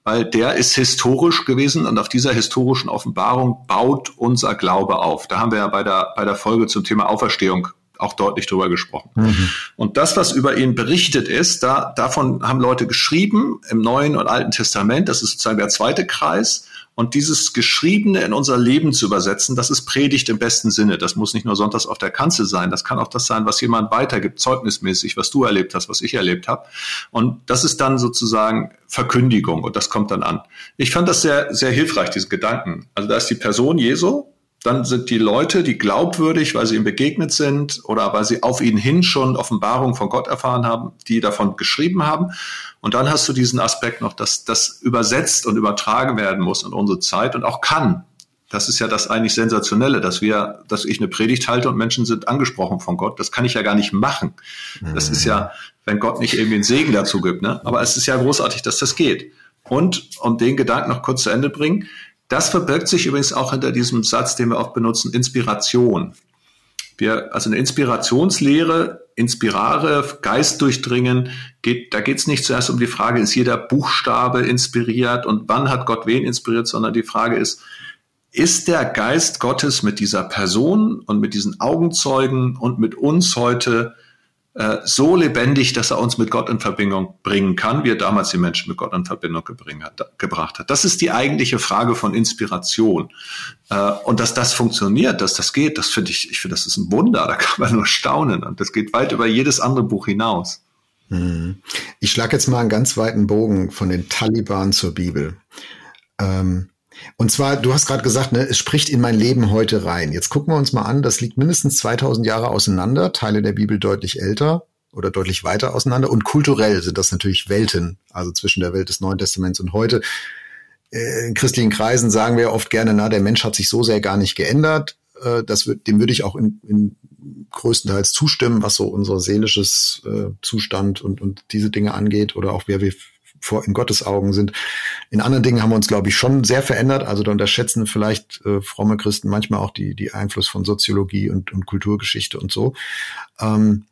weil der ist historisch gewesen und auf dieser historischen Offenbarung baut unser Glaube auf. Da haben wir ja bei der, bei der Folge zum Thema Auferstehung auch deutlich drüber gesprochen. Mhm. Und das, was über ihn berichtet ist, da, davon haben Leute geschrieben im Neuen und Alten Testament. Das ist sozusagen der zweite Kreis. Und dieses Geschriebene in unser Leben zu übersetzen, das ist Predigt im besten Sinne. Das muss nicht nur sonntags auf der Kanzel sein. Das kann auch das sein, was jemand weitergibt, zeugnismäßig, was du erlebt hast, was ich erlebt habe. Und das ist dann sozusagen Verkündigung und das kommt dann an. Ich fand das sehr, sehr hilfreich, diesen Gedanken. Also da ist die Person Jesu, dann sind die Leute, die glaubwürdig, weil sie ihm begegnet sind oder weil sie auf ihn hin schon Offenbarung von Gott erfahren haben, die davon geschrieben haben. Und dann hast du diesen Aspekt noch, dass das übersetzt und übertragen werden muss in unsere Zeit und auch kann. Das ist ja das eigentlich Sensationelle, dass wir, dass ich eine Predigt halte und Menschen sind angesprochen von Gott. Das kann ich ja gar nicht machen. Das ist ja, wenn Gott nicht irgendwie einen Segen dazu gibt, ne? Aber es ist ja großartig, dass das geht. Und um den Gedanken noch kurz zu Ende bringen, das verbirgt sich übrigens auch hinter diesem Satz, den wir oft benutzen, Inspiration. Wir, also eine Inspirationslehre, inspirare, Geist durchdringen, geht, da geht es nicht zuerst um die Frage, ist jeder Buchstabe inspiriert und wann hat Gott wen inspiriert, sondern die Frage ist, ist der Geist Gottes mit dieser Person und mit diesen Augenzeugen und mit uns heute äh, so lebendig, dass er uns mit Gott in Verbindung bringen kann, wie er damals die Menschen mit Gott in Verbindung gebracht hat. Das ist die eigentliche Frage von Inspiration. Äh, und dass das funktioniert, dass das geht, das finde ich, ich finde, das ist ein Wunder, da kann man nur staunen. Und das geht weit über jedes andere Buch hinaus. Hm. Ich schlage jetzt mal einen ganz weiten Bogen von den Taliban zur Bibel. Ähm, und zwar, du hast gerade gesagt, ne, es spricht in mein Leben heute rein. Jetzt gucken wir uns mal an, das liegt mindestens 2000 Jahre auseinander, Teile der Bibel deutlich älter oder deutlich weiter auseinander. Und kulturell sind das natürlich Welten, also zwischen der Welt des Neuen Testaments und heute. Äh, in christlichen Kreisen sagen wir oft gerne, na, der Mensch hat sich so sehr gar nicht geändert. Äh, das wird, dem würde ich auch in, in größtenteils zustimmen, was so unser seelisches äh, Zustand und, und diese Dinge angeht oder auch wer wir vor in Gottes Augen sind. In anderen Dingen haben wir uns, glaube ich, schon sehr verändert. Also da unterschätzen vielleicht äh, fromme Christen manchmal auch die, die Einfluss von Soziologie und, und Kulturgeschichte und so. Ähm,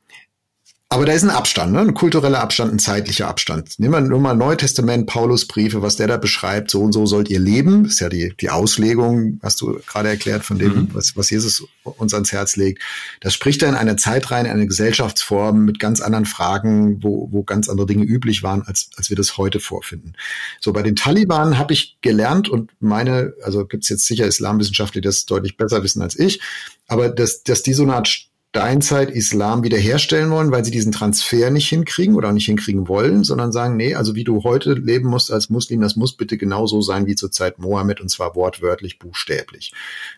aber da ist ein Abstand, ne? ein kultureller Abstand, ein zeitlicher Abstand. Nehmen wir nur mal Neue Testament, Paulusbriefe, was der da beschreibt, so und so sollt ihr leben. Das ist ja die, die Auslegung, hast du gerade erklärt, von dem, mhm. was, was Jesus uns ans Herz legt. Das spricht da in eine Zeit rein, eine Gesellschaftsform mit ganz anderen Fragen, wo, wo ganz andere Dinge üblich waren, als, als wir das heute vorfinden. So, bei den Taliban habe ich gelernt und meine, also gibt's jetzt sicher Islamwissenschaftler, die das deutlich besser wissen als ich, aber dass, dass die so eine Art Steinzeit Islam wiederherstellen wollen, weil sie diesen Transfer nicht hinkriegen oder nicht hinkriegen wollen, sondern sagen, nee, also wie du heute leben musst als Muslim, das muss bitte genauso sein wie zur Zeit Mohammed und zwar wortwörtlich, buchstäblich.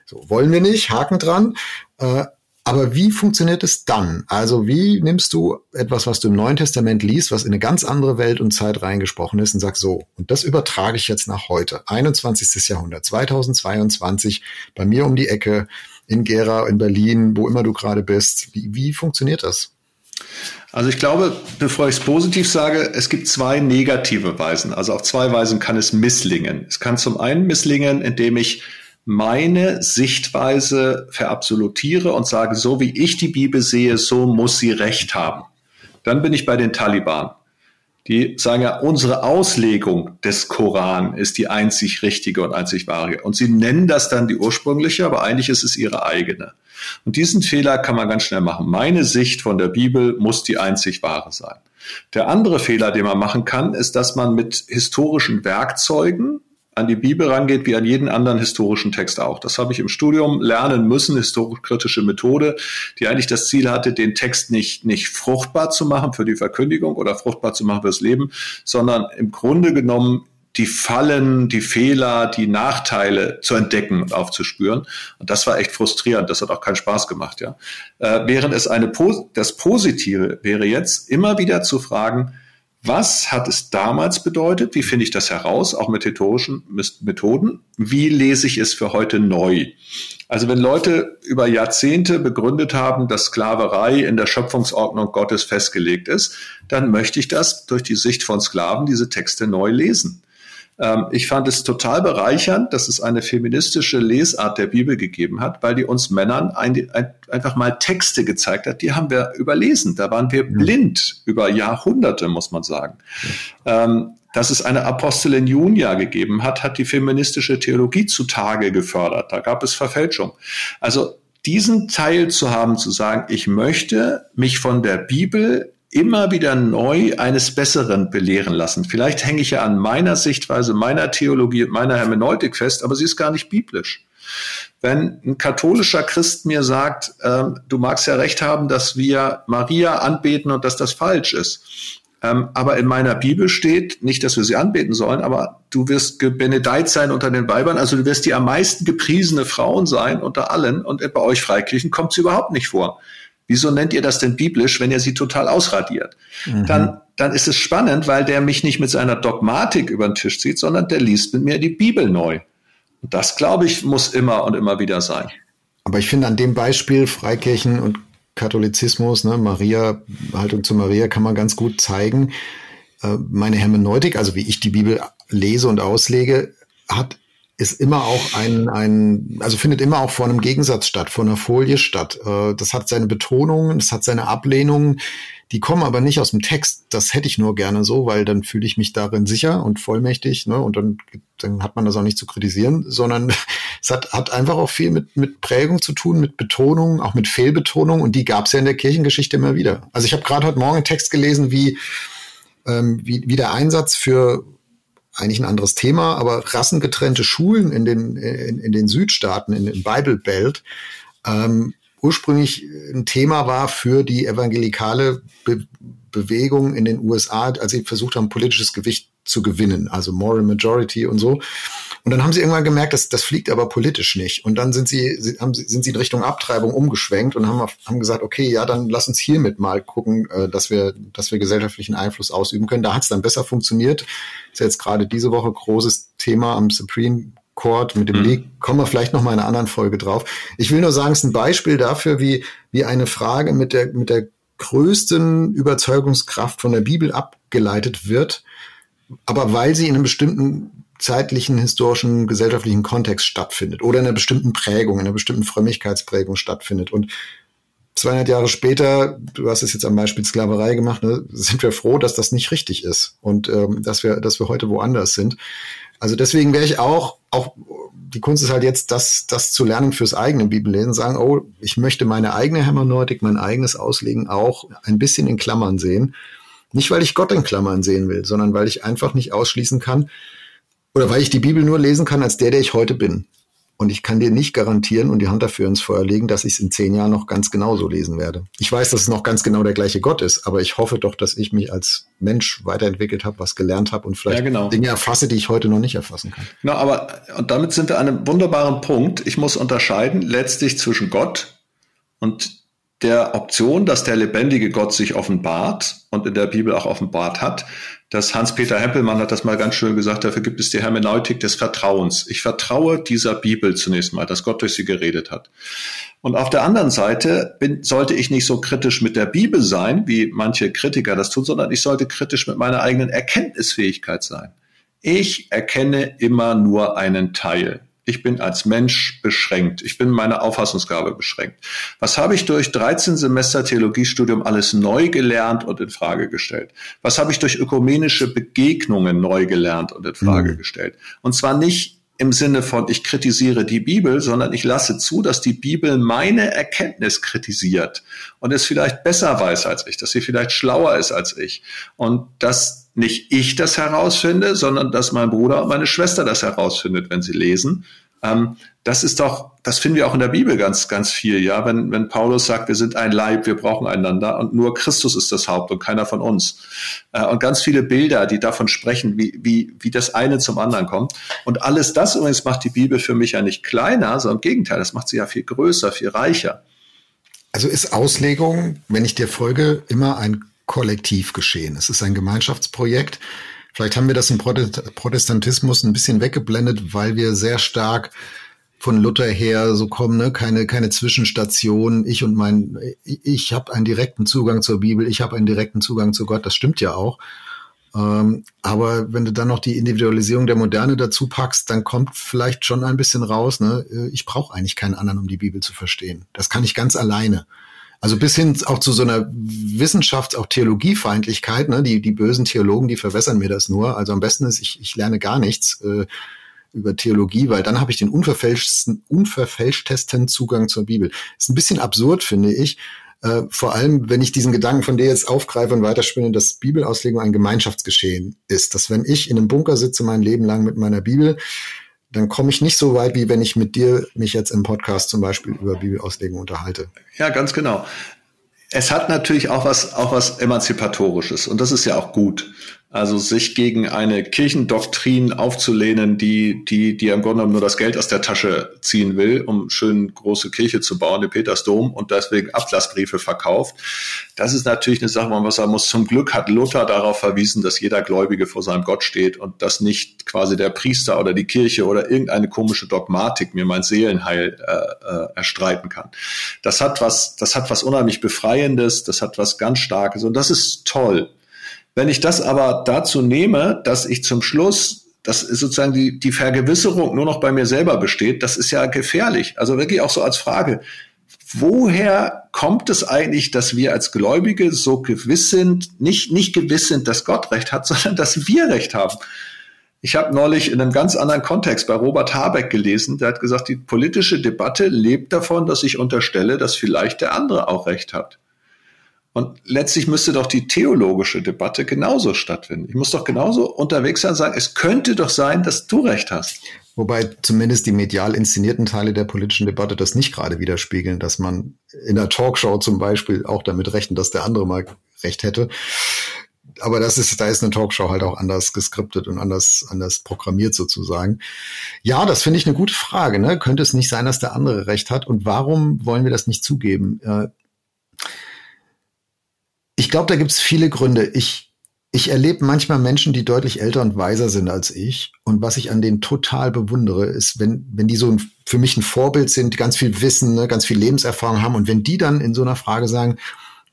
So, wollen wir nicht, Haken dran. Äh, aber wie funktioniert es dann? Also wie nimmst du etwas, was du im Neuen Testament liest, was in eine ganz andere Welt und Zeit reingesprochen ist und sagst so, und das übertrage ich jetzt nach heute, 21. Jahrhundert, 2022, bei mir um die Ecke, in Gera, in Berlin, wo immer du gerade bist. Wie, wie funktioniert das? Also ich glaube, bevor ich es positiv sage, es gibt zwei negative Weisen. Also auf zwei Weisen kann es misslingen. Es kann zum einen misslingen, indem ich meine Sichtweise verabsolutiere und sage, so wie ich die Bibel sehe, so muss sie recht haben. Dann bin ich bei den Taliban. Die sagen ja, unsere Auslegung des Koran ist die einzig richtige und einzig wahre. Und sie nennen das dann die ursprüngliche, aber eigentlich ist es ihre eigene. Und diesen Fehler kann man ganz schnell machen. Meine Sicht von der Bibel muss die einzig wahre sein. Der andere Fehler, den man machen kann, ist, dass man mit historischen Werkzeugen an die Bibel rangeht wie an jeden anderen historischen Text auch. Das habe ich im Studium lernen müssen, historisch-kritische Methode, die eigentlich das Ziel hatte, den Text nicht, nicht fruchtbar zu machen für die Verkündigung oder fruchtbar zu machen fürs Leben, sondern im Grunde genommen die Fallen, die Fehler, die Nachteile zu entdecken und aufzuspüren. Und das war echt frustrierend. Das hat auch keinen Spaß gemacht, ja. Äh, während es eine, das Positive wäre jetzt immer wieder zu fragen, was hat es damals bedeutet? Wie finde ich das heraus, auch mit rhetorischen Methoden? Wie lese ich es für heute neu? Also wenn Leute über Jahrzehnte begründet haben, dass Sklaverei in der Schöpfungsordnung Gottes festgelegt ist, dann möchte ich das durch die Sicht von Sklaven, diese Texte neu lesen. Ähm, ich fand es total bereichernd, dass es eine feministische Lesart der Bibel gegeben hat, weil die uns Männern ein, ein, einfach mal Texte gezeigt hat, die haben wir überlesen. Da waren wir blind über Jahrhunderte, muss man sagen. Ähm, dass es eine Apostelin Junia gegeben hat, hat die feministische Theologie zutage gefördert. Da gab es Verfälschung. Also diesen Teil zu haben, zu sagen, ich möchte mich von der Bibel immer wieder neu eines Besseren belehren lassen. Vielleicht hänge ich ja an meiner Sichtweise, meiner Theologie, meiner Hermeneutik fest, aber sie ist gar nicht biblisch. Wenn ein katholischer Christ mir sagt, ähm, du magst ja recht haben, dass wir Maria anbeten und dass das falsch ist, ähm, aber in meiner Bibel steht nicht, dass wir sie anbeten sollen, aber du wirst gebenedeit sein unter den Weibern, also du wirst die am meisten gepriesene Frauen sein unter allen und bei euch Freikirchen kommt sie überhaupt nicht vor. Wieso nennt ihr das denn biblisch, wenn ihr sie total ausradiert? Mhm. Dann, dann ist es spannend, weil der mich nicht mit seiner Dogmatik über den Tisch zieht, sondern der liest mit mir die Bibel neu. Und das, glaube ich, muss immer und immer wieder sein. Aber ich finde an dem Beispiel Freikirchen und Katholizismus, ne, Maria, Haltung zu Maria, kann man ganz gut zeigen. Äh, meine Hermeneutik, also wie ich die Bibel lese und auslege, hat ist immer auch ein, ein, also findet immer auch vor einem Gegensatz statt, vor einer Folie statt. Äh, das hat seine Betonungen, das hat seine Ablehnungen, die kommen aber nicht aus dem Text. Das hätte ich nur gerne so, weil dann fühle ich mich darin sicher und vollmächtig, ne? Und dann, dann hat man das auch nicht zu kritisieren, sondern es hat, hat einfach auch viel mit, mit Prägung zu tun, mit Betonung, auch mit Fehlbetonung und die gab es ja in der Kirchengeschichte immer wieder. Also ich habe gerade heute Morgen einen Text gelesen, wie, ähm, wie, wie der Einsatz für eigentlich ein anderes Thema, aber rassengetrennte Schulen in den, in, in den Südstaaten, in, in Bible Belt, ähm, ursprünglich ein Thema war für die evangelikale Be Bewegung in den USA, als sie versucht haben, politisches Gewicht zu gewinnen, also Moral Majority und so. Und dann haben sie irgendwann gemerkt, dass das fliegt aber politisch nicht. Und dann sind sie, haben, sind sie in Richtung Abtreibung umgeschwenkt und haben, haben gesagt, okay, ja, dann lass uns hiermit mal gucken, äh, dass wir, dass wir gesellschaftlichen Einfluss ausüben können. Da hat es dann besser funktioniert. Ist jetzt gerade diese Woche großes Thema am Supreme Court mit dem mhm. League. Kommen wir vielleicht noch mal in einer anderen Folge drauf. Ich will nur sagen, es ist ein Beispiel dafür, wie, wie eine Frage mit der, mit der größten Überzeugungskraft von der Bibel abgeleitet wird, aber weil sie in einem bestimmten zeitlichen, historischen, gesellschaftlichen Kontext stattfindet oder in einer bestimmten Prägung, in einer bestimmten Frömmigkeitsprägung stattfindet. Und 200 Jahre später, du hast es jetzt am Beispiel Sklaverei gemacht, ne, sind wir froh, dass das nicht richtig ist und ähm, dass wir, dass wir heute woanders sind. Also deswegen wäre ich auch, auch die Kunst ist halt jetzt, das, das zu lernen fürs eigene Bibellesen, sagen, oh, ich möchte meine eigene Hermeneutik, mein eigenes Auslegen auch ein bisschen in Klammern sehen. Nicht, weil ich Gott in Klammern sehen will, sondern weil ich einfach nicht ausschließen kann, oder weil ich die Bibel nur lesen kann als der, der ich heute bin. Und ich kann dir nicht garantieren und die Hand dafür ins Feuer legen, dass ich es in zehn Jahren noch ganz genauso lesen werde. Ich weiß, dass es noch ganz genau der gleiche Gott ist, aber ich hoffe doch, dass ich mich als Mensch weiterentwickelt habe, was gelernt habe und vielleicht ja, genau. Dinge erfasse, die ich heute noch nicht erfassen kann. Genau, aber und damit sind wir an einem wunderbaren Punkt. Ich muss unterscheiden letztlich zwischen Gott und der Option, dass der lebendige Gott sich offenbart und in der Bibel auch offenbart hat. Das Hans-Peter Hempelmann hat das mal ganz schön gesagt, dafür gibt es die Hermeneutik des Vertrauens. Ich vertraue dieser Bibel zunächst mal, dass Gott durch sie geredet hat. Und auf der anderen Seite bin, sollte ich nicht so kritisch mit der Bibel sein, wie manche Kritiker das tun, sondern ich sollte kritisch mit meiner eigenen Erkenntnisfähigkeit sein. Ich erkenne immer nur einen Teil. Ich bin als Mensch beschränkt. Ich bin meine Auffassungsgabe beschränkt. Was habe ich durch 13 Semester Theologiestudium alles neu gelernt und in Frage gestellt? Was habe ich durch ökumenische Begegnungen neu gelernt und in Frage mhm. gestellt? Und zwar nicht im Sinne von, ich kritisiere die Bibel, sondern ich lasse zu, dass die Bibel meine Erkenntnis kritisiert und es vielleicht besser weiß als ich, dass sie vielleicht schlauer ist als ich und dass nicht ich das herausfinde, sondern dass mein Bruder und meine Schwester das herausfindet, wenn sie lesen. Ähm, das ist doch, das finden wir auch in der Bibel ganz, ganz viel, ja. Wenn, wenn Paulus sagt, wir sind ein Leib, wir brauchen einander und nur Christus ist das Haupt und keiner von uns. Äh, und ganz viele Bilder, die davon sprechen, wie, wie, wie das eine zum anderen kommt. Und alles das übrigens macht die Bibel für mich ja nicht kleiner, sondern im Gegenteil, das macht sie ja viel größer, viel reicher. Also ist Auslegung, wenn ich dir folge, immer ein Kollektiv geschehen. Es ist ein Gemeinschaftsprojekt. Vielleicht haben wir das im Protestantismus ein bisschen weggeblendet, weil wir sehr stark von Luther her so kommen, ne? keine, keine Zwischenstation. Ich und mein, ich habe einen direkten Zugang zur Bibel, ich habe einen direkten Zugang zu Gott. Das stimmt ja auch. Ähm, aber wenn du dann noch die Individualisierung der Moderne dazu packst, dann kommt vielleicht schon ein bisschen raus, ne? ich brauche eigentlich keinen anderen, um die Bibel zu verstehen. Das kann ich ganz alleine. Also bis hin auch zu so einer Wissenschafts-, auch Theologiefeindlichkeit. Ne? Die, die bösen Theologen, die verwässern mir das nur. Also am besten ist, ich, ich lerne gar nichts äh, über Theologie, weil dann habe ich den unverfälschten, unverfälschtesten Zugang zur Bibel. Ist ein bisschen absurd, finde ich. Äh, vor allem, wenn ich diesen Gedanken von dir jetzt aufgreife und weiterspinne, dass Bibelauslegung ein Gemeinschaftsgeschehen ist. Dass wenn ich in einem Bunker sitze mein Leben lang mit meiner Bibel, dann komme ich nicht so weit, wie wenn ich mit dir mich jetzt im Podcast zum Beispiel über Bibelauslegung unterhalte. Ja, ganz genau. Es hat natürlich auch was, auch was Emanzipatorisches und das ist ja auch gut. Also sich gegen eine Kirchendoktrin aufzulehnen, die, die, die im Grunde nur das Geld aus der Tasche ziehen will, um schön große Kirche zu bauen, den Petersdom und deswegen Ablassbriefe verkauft. Das ist natürlich eine Sache, wo man sagen muss. Zum Glück hat Luther darauf verwiesen, dass jeder Gläubige vor seinem Gott steht und dass nicht quasi der Priester oder die Kirche oder irgendeine komische Dogmatik mir mein Seelenheil äh, äh, erstreiten kann. Das hat was, das hat was unheimlich Befreiendes, das hat was ganz Starkes und das ist toll. Wenn ich das aber dazu nehme, dass ich zum Schluss, dass sozusagen die, die Vergewisserung nur noch bei mir selber besteht, das ist ja gefährlich. Also wirklich auch so als Frage, woher kommt es eigentlich, dass wir als Gläubige so gewiss sind, nicht, nicht gewiss sind, dass Gott recht hat, sondern dass wir recht haben? Ich habe neulich in einem ganz anderen Kontext bei Robert Habeck gelesen, der hat gesagt, die politische Debatte lebt davon, dass ich unterstelle, dass vielleicht der andere auch recht hat. Und letztlich müsste doch die theologische Debatte genauso stattfinden. Ich muss doch genauso unterwegs sein und sagen, es könnte doch sein, dass du recht hast. Wobei zumindest die medial inszenierten Teile der politischen Debatte das nicht gerade widerspiegeln, dass man in der Talkshow zum Beispiel auch damit rechnet, dass der andere mal recht hätte. Aber das ist, da ist eine Talkshow halt auch anders geskriptet und anders, anders programmiert sozusagen. Ja, das finde ich eine gute Frage. Ne? Könnte es nicht sein, dass der andere recht hat? Und warum wollen wir das nicht zugeben? Äh, ich glaube, da gibt es viele Gründe. Ich, ich erlebe manchmal Menschen, die deutlich älter und weiser sind als ich. Und was ich an denen total bewundere, ist, wenn, wenn die so ein, für mich ein Vorbild sind, ganz viel Wissen, ne, ganz viel Lebenserfahrung haben und wenn die dann in so einer Frage sagen,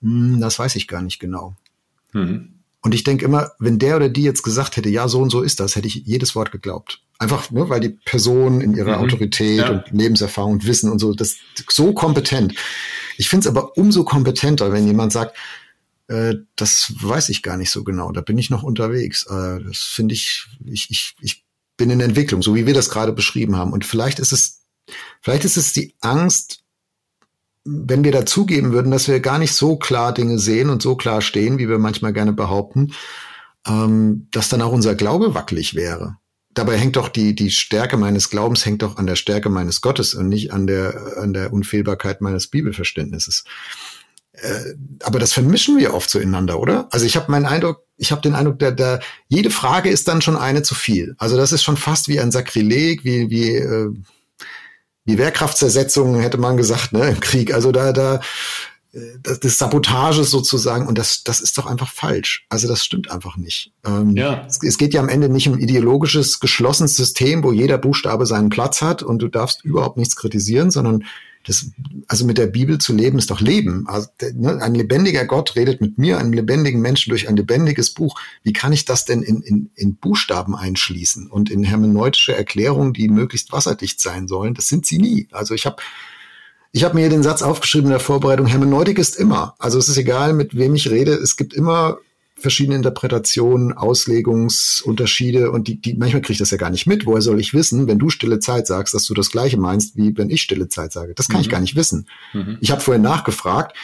hm, das weiß ich gar nicht genau. Mhm. Und ich denke immer, wenn der oder die jetzt gesagt hätte, ja, so und so ist das, hätte ich jedes Wort geglaubt. Einfach, ne, weil die Person in ihrer mhm. Autorität ja. und Lebenserfahrung und Wissen und so, das so kompetent. Ich finde es aber umso kompetenter, wenn jemand sagt, äh, das weiß ich gar nicht so genau. Da bin ich noch unterwegs. Äh, das finde ich, ich, ich, ich bin in Entwicklung, so wie wir das gerade beschrieben haben. Und vielleicht ist es, vielleicht ist es die Angst, wenn wir dazugeben würden, dass wir gar nicht so klar Dinge sehen und so klar stehen, wie wir manchmal gerne behaupten, ähm, dass dann auch unser Glaube wackelig wäre. dabei hängt doch die, die Stärke meines Glaubens hängt doch an der Stärke meines Gottes und nicht an der, an der Unfehlbarkeit meines Bibelverständnisses. Äh, aber das vermischen wir oft so ineinander, oder? Also ich habe meinen Eindruck, ich habe den Eindruck, der, der, jede Frage ist dann schon eine zu viel. Also das ist schon fast wie ein Sakrileg, wie, wie, äh, wie Wehrkraftzersetzung, hätte man gesagt, ne, im Krieg. Also da, da, das, das Sabotage sozusagen und das, das ist doch einfach falsch. Also das stimmt einfach nicht. Ähm, ja. es, es, geht ja am Ende nicht um ideologisches, geschlossenes System, wo jeder Buchstabe seinen Platz hat und du darfst überhaupt nichts kritisieren, sondern das, also mit der Bibel zu leben ist doch Leben. Also, ne, ein lebendiger Gott redet mit mir, einem lebendigen Menschen durch ein lebendiges Buch. Wie kann ich das denn in, in, in Buchstaben einschließen und in hermeneutische Erklärungen, die möglichst wasserdicht sein sollen? Das sind sie nie. Also ich habe ich habe mir den Satz aufgeschrieben in der Vorbereitung, Hermeneutik ist immer. Also es ist egal, mit wem ich rede, es gibt immer verschiedene Interpretationen, Auslegungsunterschiede und die, die manchmal kriege ich das ja gar nicht mit. Woher soll ich wissen, wenn du stille Zeit sagst, dass du das gleiche meinst, wie wenn ich stille Zeit sage? Das kann mhm. ich gar nicht wissen. Mhm. Ich habe vorhin nachgefragt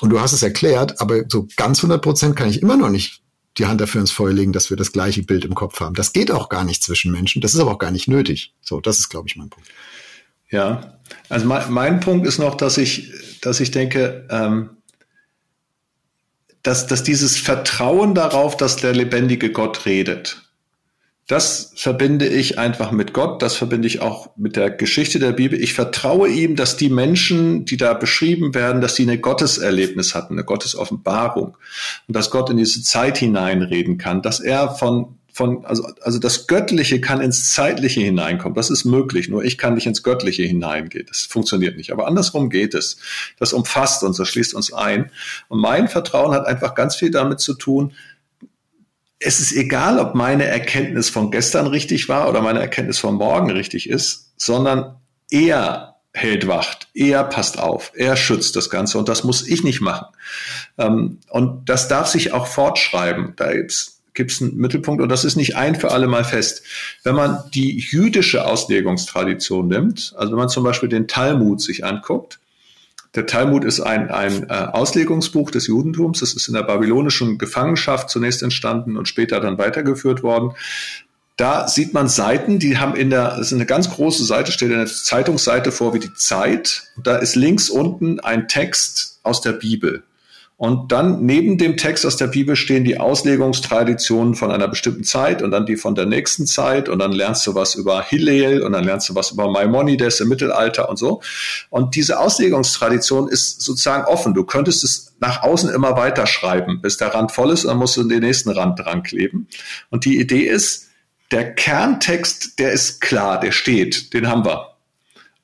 und du hast es erklärt, aber so ganz 100 Prozent kann ich immer noch nicht die Hand dafür ins Feuer legen, dass wir das gleiche Bild im Kopf haben. Das geht auch gar nicht zwischen Menschen. Das ist aber auch gar nicht nötig. So, das ist, glaube ich, mein Punkt. Ja, also mein, mein Punkt ist noch, dass ich, dass ich denke, ähm, dass, dass dieses Vertrauen darauf, dass der lebendige Gott redet, das verbinde ich einfach mit Gott, das verbinde ich auch mit der Geschichte der Bibel. Ich vertraue ihm, dass die Menschen, die da beschrieben werden, dass sie eine Gotteserlebnis hatten, eine Gottesoffenbarung und dass Gott in diese Zeit hineinreden kann, dass er von von, also, also das Göttliche kann ins Zeitliche hineinkommen. Das ist möglich. Nur ich kann nicht ins Göttliche hineingehen. Das funktioniert nicht. Aber andersrum geht es. Das umfasst uns, das schließt uns ein. Und mein Vertrauen hat einfach ganz viel damit zu tun, es ist egal, ob meine Erkenntnis von gestern richtig war oder meine Erkenntnis von morgen richtig ist, sondern er hält Wacht, er passt auf, er schützt das Ganze und das muss ich nicht machen. Ähm, und das darf sich auch fortschreiben. Da gibt's gibt es einen Mittelpunkt und das ist nicht ein für alle Mal fest. Wenn man die jüdische Auslegungstradition nimmt, also wenn man zum Beispiel den Talmud sich anguckt, der Talmud ist ein, ein äh, Auslegungsbuch des Judentums. Das ist in der babylonischen Gefangenschaft zunächst entstanden und später dann weitergeführt worden. Da sieht man Seiten, die haben in der, das ist eine ganz große Seite, steht eine Zeitungsseite vor wie die Zeit. Da ist links unten ein Text aus der Bibel. Und dann neben dem Text aus der Bibel stehen die Auslegungstraditionen von einer bestimmten Zeit und dann die von der nächsten Zeit und dann lernst du was über Hillel und dann lernst du was über Maimonides im Mittelalter und so. Und diese Auslegungstradition ist sozusagen offen. Du könntest es nach außen immer weiter schreiben, bis der Rand voll ist und dann musst du den nächsten Rand dran kleben. Und die Idee ist, der Kerntext, der ist klar, der steht, den haben wir.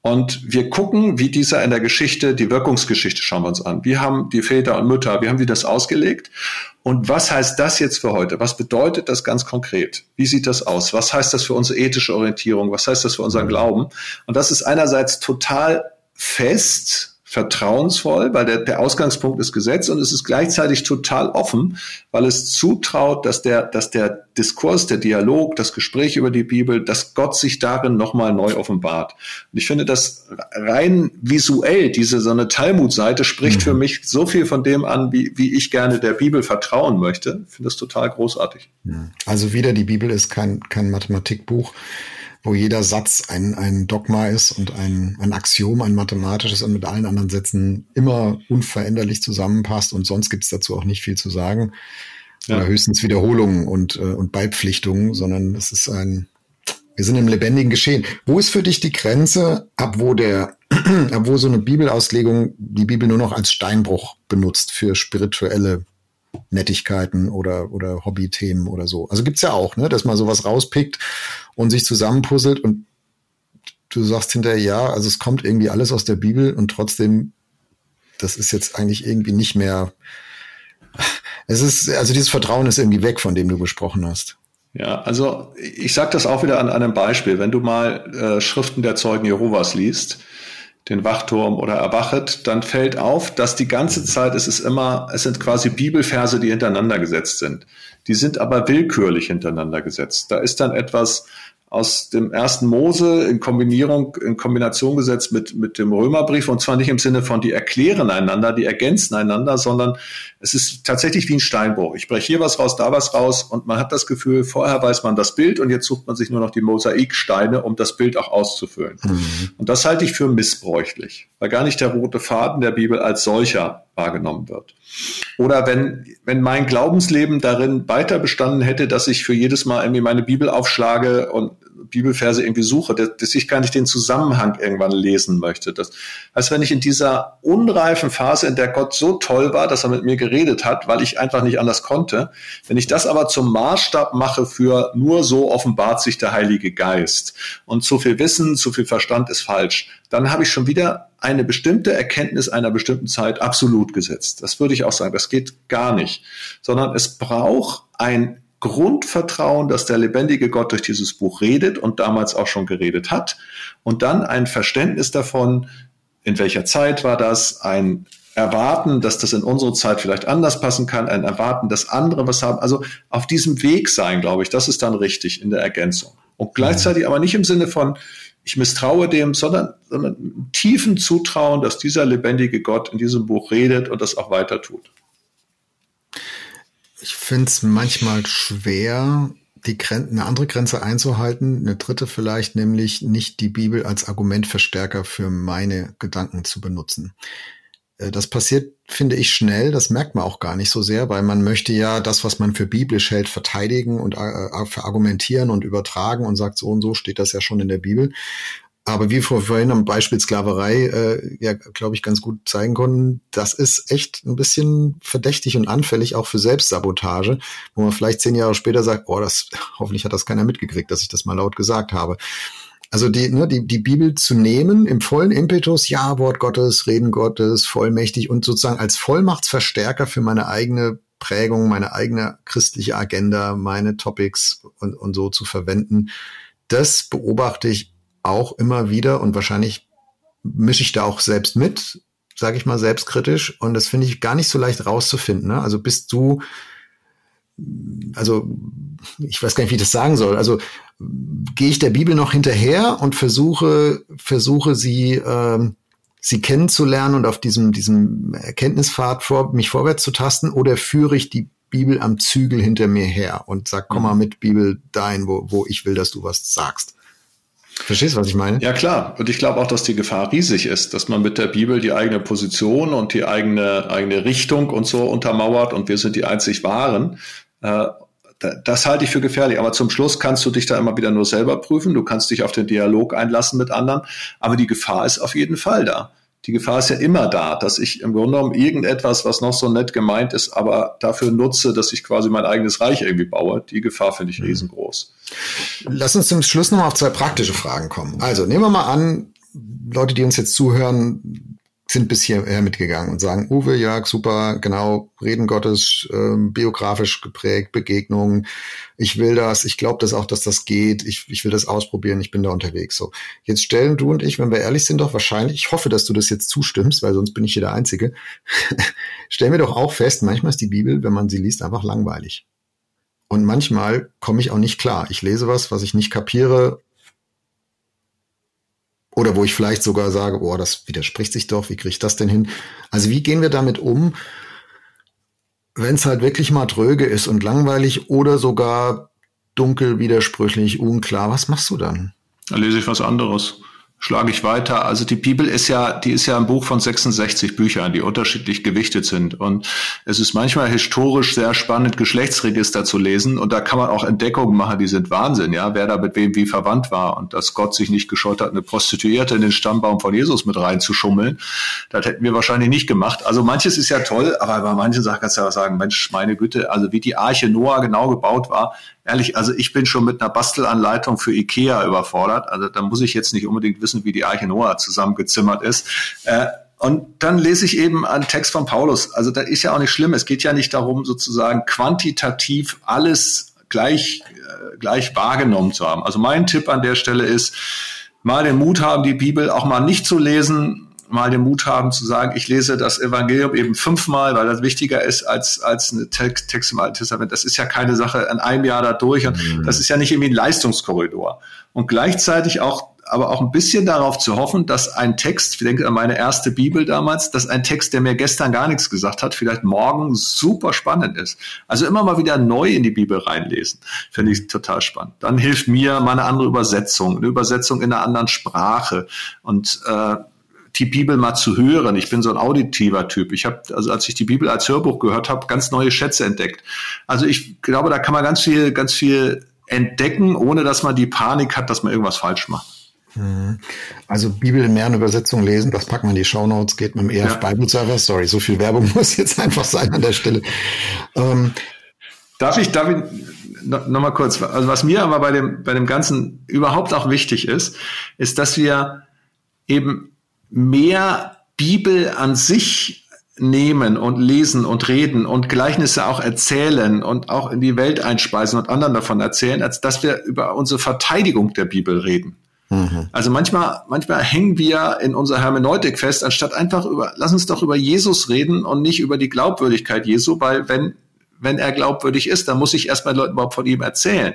Und wir gucken, wie dieser in der Geschichte, die Wirkungsgeschichte schauen wir uns an. Wie haben die Väter und Mütter, wie haben die das ausgelegt? Und was heißt das jetzt für heute? Was bedeutet das ganz konkret? Wie sieht das aus? Was heißt das für unsere ethische Orientierung? Was heißt das für unseren Glauben? Und das ist einerseits total fest, vertrauensvoll, weil der, der Ausgangspunkt ist Gesetz und es ist gleichzeitig total offen, weil es zutraut, dass der, dass der Diskurs, der Dialog, das Gespräch über die Bibel, dass Gott sich darin nochmal neu offenbart. Und ich finde das rein visuell, diese so eine Talmud-Seite spricht mhm. für mich so viel von dem an, wie, wie ich gerne der Bibel vertrauen möchte. Ich finde das total großartig. Also wieder, die Bibel ist kein, kein Mathematikbuch wo jeder Satz ein, ein Dogma ist und ein, ein Axiom, ein mathematisches und mit allen anderen Sätzen immer unveränderlich zusammenpasst und sonst gibt es dazu auch nicht viel zu sagen. Ja. Oder höchstens Wiederholungen und, äh, und Beipflichtungen, sondern es ist ein, wir sind im lebendigen Geschehen. Wo ist für dich die Grenze, ab wo der, ab wo so eine Bibelauslegung die Bibel nur noch als Steinbruch benutzt für spirituelle Nettigkeiten oder, oder Hobbythemen oder so. Also gibt's ja auch, ne, dass man sowas rauspickt und sich zusammenpuzzelt und du sagst hinterher, ja, also es kommt irgendwie alles aus der Bibel und trotzdem, das ist jetzt eigentlich irgendwie nicht mehr, es ist, also dieses Vertrauen ist irgendwie weg, von dem du gesprochen hast. Ja, also ich sage das auch wieder an einem Beispiel. Wenn du mal äh, Schriften der Zeugen Jehovas liest, den Wachturm oder erwachet, dann fällt auf, dass die ganze Zeit es ist immer, es sind quasi Bibelverse, die hintereinander gesetzt sind. Die sind aber willkürlich hintereinander gesetzt. Da ist dann etwas aus dem ersten Mose in Kombinierung, in Kombination gesetzt mit, mit dem Römerbrief und zwar nicht im Sinne von die erklären einander, die ergänzen einander, sondern es ist tatsächlich wie ein Steinbruch. Ich breche hier was raus, da was raus und man hat das Gefühl, vorher weiß man das Bild und jetzt sucht man sich nur noch die Mosaiksteine, um das Bild auch auszufüllen. Mhm. Und das halte ich für missbräuchlich, weil gar nicht der rote Faden der Bibel als solcher wahrgenommen wird. Oder wenn, wenn mein Glaubensleben darin weiter bestanden hätte, dass ich für jedes Mal irgendwie meine Bibel aufschlage und Bibelverse irgendwie suche, dass, dass ich gar nicht den Zusammenhang irgendwann lesen möchte. Das heißt, wenn ich in dieser unreifen Phase, in der Gott so toll war, dass er mit mir geredet hat, weil ich einfach nicht anders konnte, wenn ich das aber zum Maßstab mache für nur so offenbart sich der Heilige Geist und zu viel Wissen, zu viel Verstand ist falsch, dann habe ich schon wieder eine bestimmte Erkenntnis einer bestimmten Zeit absolut gesetzt. Das würde ich auch sagen. Das geht gar nicht. Sondern es braucht ein Grundvertrauen, dass der lebendige Gott durch dieses Buch redet und damals auch schon geredet hat. Und dann ein Verständnis davon, in welcher Zeit war das, ein Erwarten, dass das in unsere Zeit vielleicht anders passen kann, ein Erwarten, dass andere was haben. Also auf diesem Weg sein, glaube ich, das ist dann richtig in der Ergänzung. Und gleichzeitig aber nicht im Sinne von, ich misstraue dem, sondern, sondern tiefen Zutrauen, dass dieser lebendige Gott in diesem Buch redet und das auch weiter tut. Ich finde es manchmal schwer, die Gren eine andere Grenze einzuhalten, eine dritte vielleicht, nämlich nicht die Bibel als Argumentverstärker für meine Gedanken zu benutzen. Äh, das passiert, finde ich, schnell. Das merkt man auch gar nicht so sehr, weil man möchte ja das, was man für biblisch hält, verteidigen und äh, verargumentieren und übertragen und sagt, so und so steht das ja schon in der Bibel. Aber wie vorhin am Beispiel Sklaverei äh, ja, glaube ich, ganz gut zeigen konnten, das ist echt ein bisschen verdächtig und anfällig auch für Selbstsabotage, wo man vielleicht zehn Jahre später sagt, oh, das hoffentlich hat das keiner mitgekriegt, dass ich das mal laut gesagt habe. Also die, ne, die, die Bibel zu nehmen im vollen Impetus, ja, Wort Gottes, Reden Gottes, vollmächtig und sozusagen als Vollmachtsverstärker für meine eigene Prägung, meine eigene christliche Agenda, meine Topics und, und so zu verwenden, das beobachte ich auch immer wieder und wahrscheinlich mische ich da auch selbst mit, sage ich mal selbstkritisch und das finde ich gar nicht so leicht rauszufinden. Ne? Also bist du, also ich weiß gar nicht, wie ich das sagen soll. Also gehe ich der Bibel noch hinterher und versuche versuche sie ähm, sie kennenzulernen und auf diesem diesem Erkenntnispfad vor, mich vorwärts zu tasten oder führe ich die Bibel am Zügel hinter mir her und sag, komm mal mhm. mit Bibel dahin, wo, wo ich will, dass du was sagst. Verstehst du, was ich meine? Ja, klar. Und ich glaube auch, dass die Gefahr riesig ist, dass man mit der Bibel die eigene Position und die eigene, eigene Richtung und so untermauert und wir sind die einzig Wahren. Äh, das halte ich für gefährlich. Aber zum Schluss kannst du dich da immer wieder nur selber prüfen. Du kannst dich auf den Dialog einlassen mit anderen. Aber die Gefahr ist auf jeden Fall da die Gefahr ist ja immer da, dass ich im Grunde genommen irgendetwas, was noch so nett gemeint ist, aber dafür nutze, dass ich quasi mein eigenes Reich irgendwie baue. Die Gefahr finde ich mhm. riesengroß. Lass uns zum Schluss nochmal auf zwei praktische Fragen kommen. Also nehmen wir mal an, Leute, die uns jetzt zuhören, sind bis hierher mitgegangen und sagen, Uwe, Jörg, super, genau, Reden Gottes, ähm, biografisch geprägt, Begegnungen, ich will das, ich glaube das auch, dass das geht, ich, ich will das ausprobieren, ich bin da unterwegs. So, jetzt stellen du und ich, wenn wir ehrlich sind, doch wahrscheinlich, ich hoffe, dass du das jetzt zustimmst, weil sonst bin ich hier der Einzige, stellen wir doch auch fest, manchmal ist die Bibel, wenn man sie liest, einfach langweilig. Und manchmal komme ich auch nicht klar. Ich lese was, was ich nicht kapiere oder wo ich vielleicht sogar sage, boah, das widerspricht sich doch, wie kriege ich das denn hin? Also wie gehen wir damit um, wenn es halt wirklich mal tröge ist und langweilig oder sogar dunkel, widersprüchlich, unklar, was machst du dann? Dann lese ich was anderes schlage ich weiter. Also die Bibel ist ja, die ist ja ein Buch von 66 Büchern, die unterschiedlich gewichtet sind. Und es ist manchmal historisch sehr spannend, Geschlechtsregister zu lesen. Und da kann man auch Entdeckungen machen, die sind Wahnsinn, ja, wer da mit wem wie verwandt war. Und dass Gott sich nicht gescheut hat, eine Prostituierte in den Stammbaum von Jesus mit reinzuschummeln. Das hätten wir wahrscheinlich nicht gemacht. Also manches ist ja toll, aber bei manchen Sachen kannst du ja sagen, Mensch, meine Güte, also wie die Arche Noah genau gebaut war, ehrlich, also ich bin schon mit einer Bastelanleitung für Ikea überfordert. Also da muss ich jetzt nicht unbedingt wissen, wie die Arche Noah zusammengezimmert ist. Äh, und dann lese ich eben einen Text von Paulus. Also da ist ja auch nicht schlimm. Es geht ja nicht darum, sozusagen quantitativ alles gleich, äh, gleich wahrgenommen zu haben. Also mein Tipp an der Stelle ist, mal den Mut haben, die Bibel auch mal nicht zu lesen, mal den Mut haben zu sagen, ich lese das Evangelium eben fünfmal, weil das wichtiger ist als, als ein Text, Text im Alten Testament. Das ist ja keine Sache in einem Jahr da durch und mhm. das ist ja nicht irgendwie ein Leistungskorridor. Und gleichzeitig auch aber auch ein bisschen darauf zu hoffen, dass ein Text, ich denke an meine erste Bibel damals, dass ein Text, der mir gestern gar nichts gesagt hat, vielleicht morgen super spannend ist. Also immer mal wieder neu in die Bibel reinlesen, finde ich total spannend. Dann hilft mir mal eine andere Übersetzung, eine Übersetzung in einer anderen Sprache und äh, die Bibel mal zu hören. Ich bin so ein auditiver Typ. Ich habe, also als ich die Bibel als Hörbuch gehört habe, ganz neue Schätze entdeckt. Also ich glaube, da kann man ganz viel, ganz viel entdecken, ohne dass man die Panik hat, dass man irgendwas falsch macht. Mhm. Also Bibel in mehreren Übersetzungen lesen, das packen wir in die Shownotes, geht mit dem EF ja. Bible Server. Sorry, so viel Werbung muss jetzt einfach sein an der Stelle. Ähm, darf ich, darf ich noch, noch mal kurz, also was mir aber bei dem, bei dem Ganzen überhaupt auch wichtig ist, ist, dass wir eben mehr Bibel an sich nehmen und lesen und reden und Gleichnisse auch erzählen und auch in die Welt einspeisen und anderen davon erzählen, als dass wir über unsere Verteidigung der Bibel reden. Mhm. Also manchmal, manchmal hängen wir in unserer Hermeneutik fest, anstatt einfach über, lass uns doch über Jesus reden und nicht über die Glaubwürdigkeit Jesu, weil wenn, wenn er glaubwürdig ist, dann muss ich erstmal Leuten überhaupt von ihm erzählen,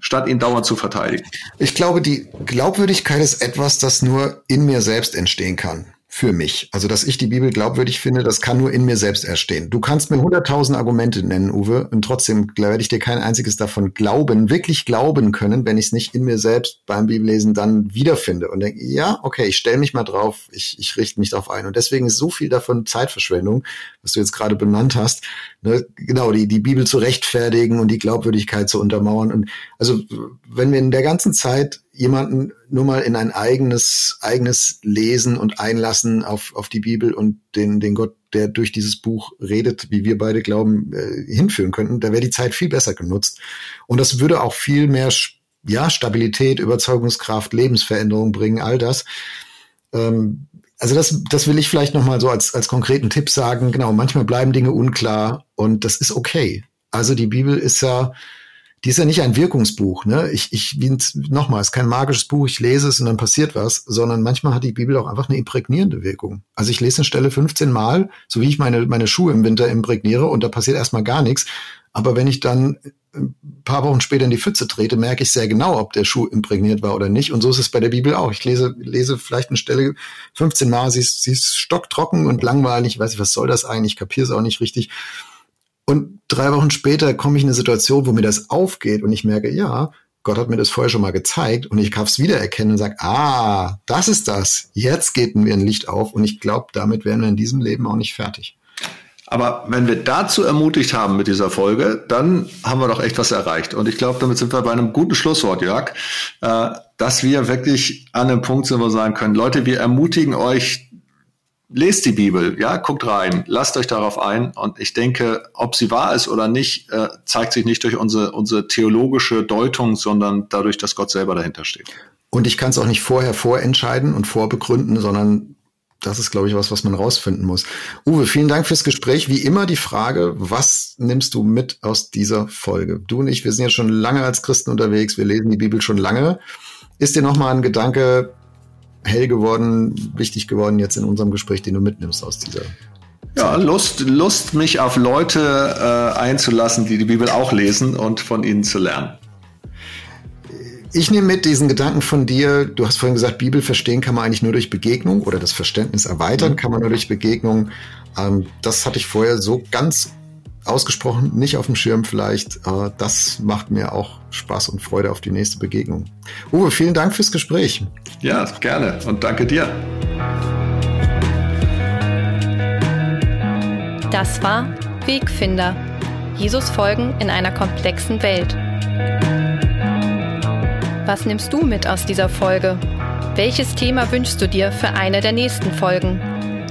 statt ihn dauernd zu verteidigen. Ich glaube, die Glaubwürdigkeit ist etwas, das nur in mir selbst entstehen kann für mich. Also, dass ich die Bibel glaubwürdig finde, das kann nur in mir selbst erstehen. Du kannst mir hunderttausend Argumente nennen, Uwe, und trotzdem werde ich dir kein einziges davon glauben, wirklich glauben können, wenn ich es nicht in mir selbst beim Bibellesen dann wiederfinde und denke, ja, okay, ich stelle mich mal drauf, ich, ich richte mich darauf ein. Und deswegen ist so viel davon Zeitverschwendung, was du jetzt gerade benannt hast. Ne? Genau, die, die Bibel zu rechtfertigen und die Glaubwürdigkeit zu untermauern. Und also, wenn wir in der ganzen Zeit jemanden nur mal in ein eigenes, eigenes Lesen und Einlassen auf, auf die Bibel und den, den Gott, der durch dieses Buch redet, wie wir beide glauben, äh, hinführen könnten, da wäre die Zeit viel besser genutzt. Und das würde auch viel mehr, ja, Stabilität, Überzeugungskraft, Lebensveränderung bringen, all das. Ähm, also das, das will ich vielleicht nochmal so als, als konkreten Tipp sagen. Genau, manchmal bleiben Dinge unklar und das ist okay. Also die Bibel ist ja, die ist ja nicht ein Wirkungsbuch. Ne? Ich, ich nochmal, es ist kein magisches Buch, ich lese es und dann passiert was, sondern manchmal hat die Bibel auch einfach eine imprägnierende Wirkung. Also ich lese eine Stelle 15 Mal, so wie ich meine, meine Schuhe im Winter imprägniere und da passiert erstmal gar nichts. Aber wenn ich dann ein paar Wochen später in die Pfütze trete, merke ich sehr genau, ob der Schuh imprägniert war oder nicht. Und so ist es bei der Bibel auch. Ich lese, lese vielleicht eine Stelle 15 Mal, sie ist, sie ist stocktrocken und langweilig. Ich weiß nicht, was soll das eigentlich? Ich kapiere es auch nicht richtig. Und drei Wochen später komme ich in eine Situation, wo mir das aufgeht und ich merke, ja, Gott hat mir das vorher schon mal gezeigt und ich kann es wiedererkennen und sage, ah, das ist das. Jetzt geht mir ein Licht auf und ich glaube, damit werden wir in diesem Leben auch nicht fertig. Aber wenn wir dazu ermutigt haben mit dieser Folge, dann haben wir doch echt was erreicht. Und ich glaube, damit sind wir bei einem guten Schlusswort, Jörg, äh, dass wir wirklich an einem Punkt sind, wo wir sagen können, Leute, wir ermutigen euch, lest die Bibel, ja, guckt rein, lasst euch darauf ein. Und ich denke, ob sie wahr ist oder nicht, äh, zeigt sich nicht durch unsere, unsere theologische Deutung, sondern dadurch, dass Gott selber dahinter steht. Und ich kann es auch nicht vorher vorentscheiden und vorbegründen, sondern das ist, glaube ich, was, was man rausfinden muss. Uwe, vielen Dank fürs Gespräch. Wie immer die Frage, was nimmst du mit aus dieser Folge? Du und ich, wir sind ja schon lange als Christen unterwegs, wir lesen die Bibel schon lange. Ist dir nochmal ein Gedanke hell geworden, wichtig geworden jetzt in unserem Gespräch, den du mitnimmst aus dieser ja, Lust, Lust, mich auf Leute äh, einzulassen, die die Bibel auch lesen und von ihnen zu lernen. Ich nehme mit diesen Gedanken von dir. Du hast vorhin gesagt, Bibel verstehen kann man eigentlich nur durch Begegnung oder das Verständnis erweitern mhm. kann man nur durch Begegnung. Ähm, das hatte ich vorher so ganz ausgesprochen nicht auf dem Schirm vielleicht. Aber das macht mir auch Spaß und Freude auf die nächste Begegnung. Uwe, vielen Dank fürs Gespräch. Ja, gerne und danke dir. Das war Wegfinder. Jesus folgen in einer komplexen Welt. Was nimmst du mit aus dieser Folge? Welches Thema wünschst du dir für eine der nächsten Folgen?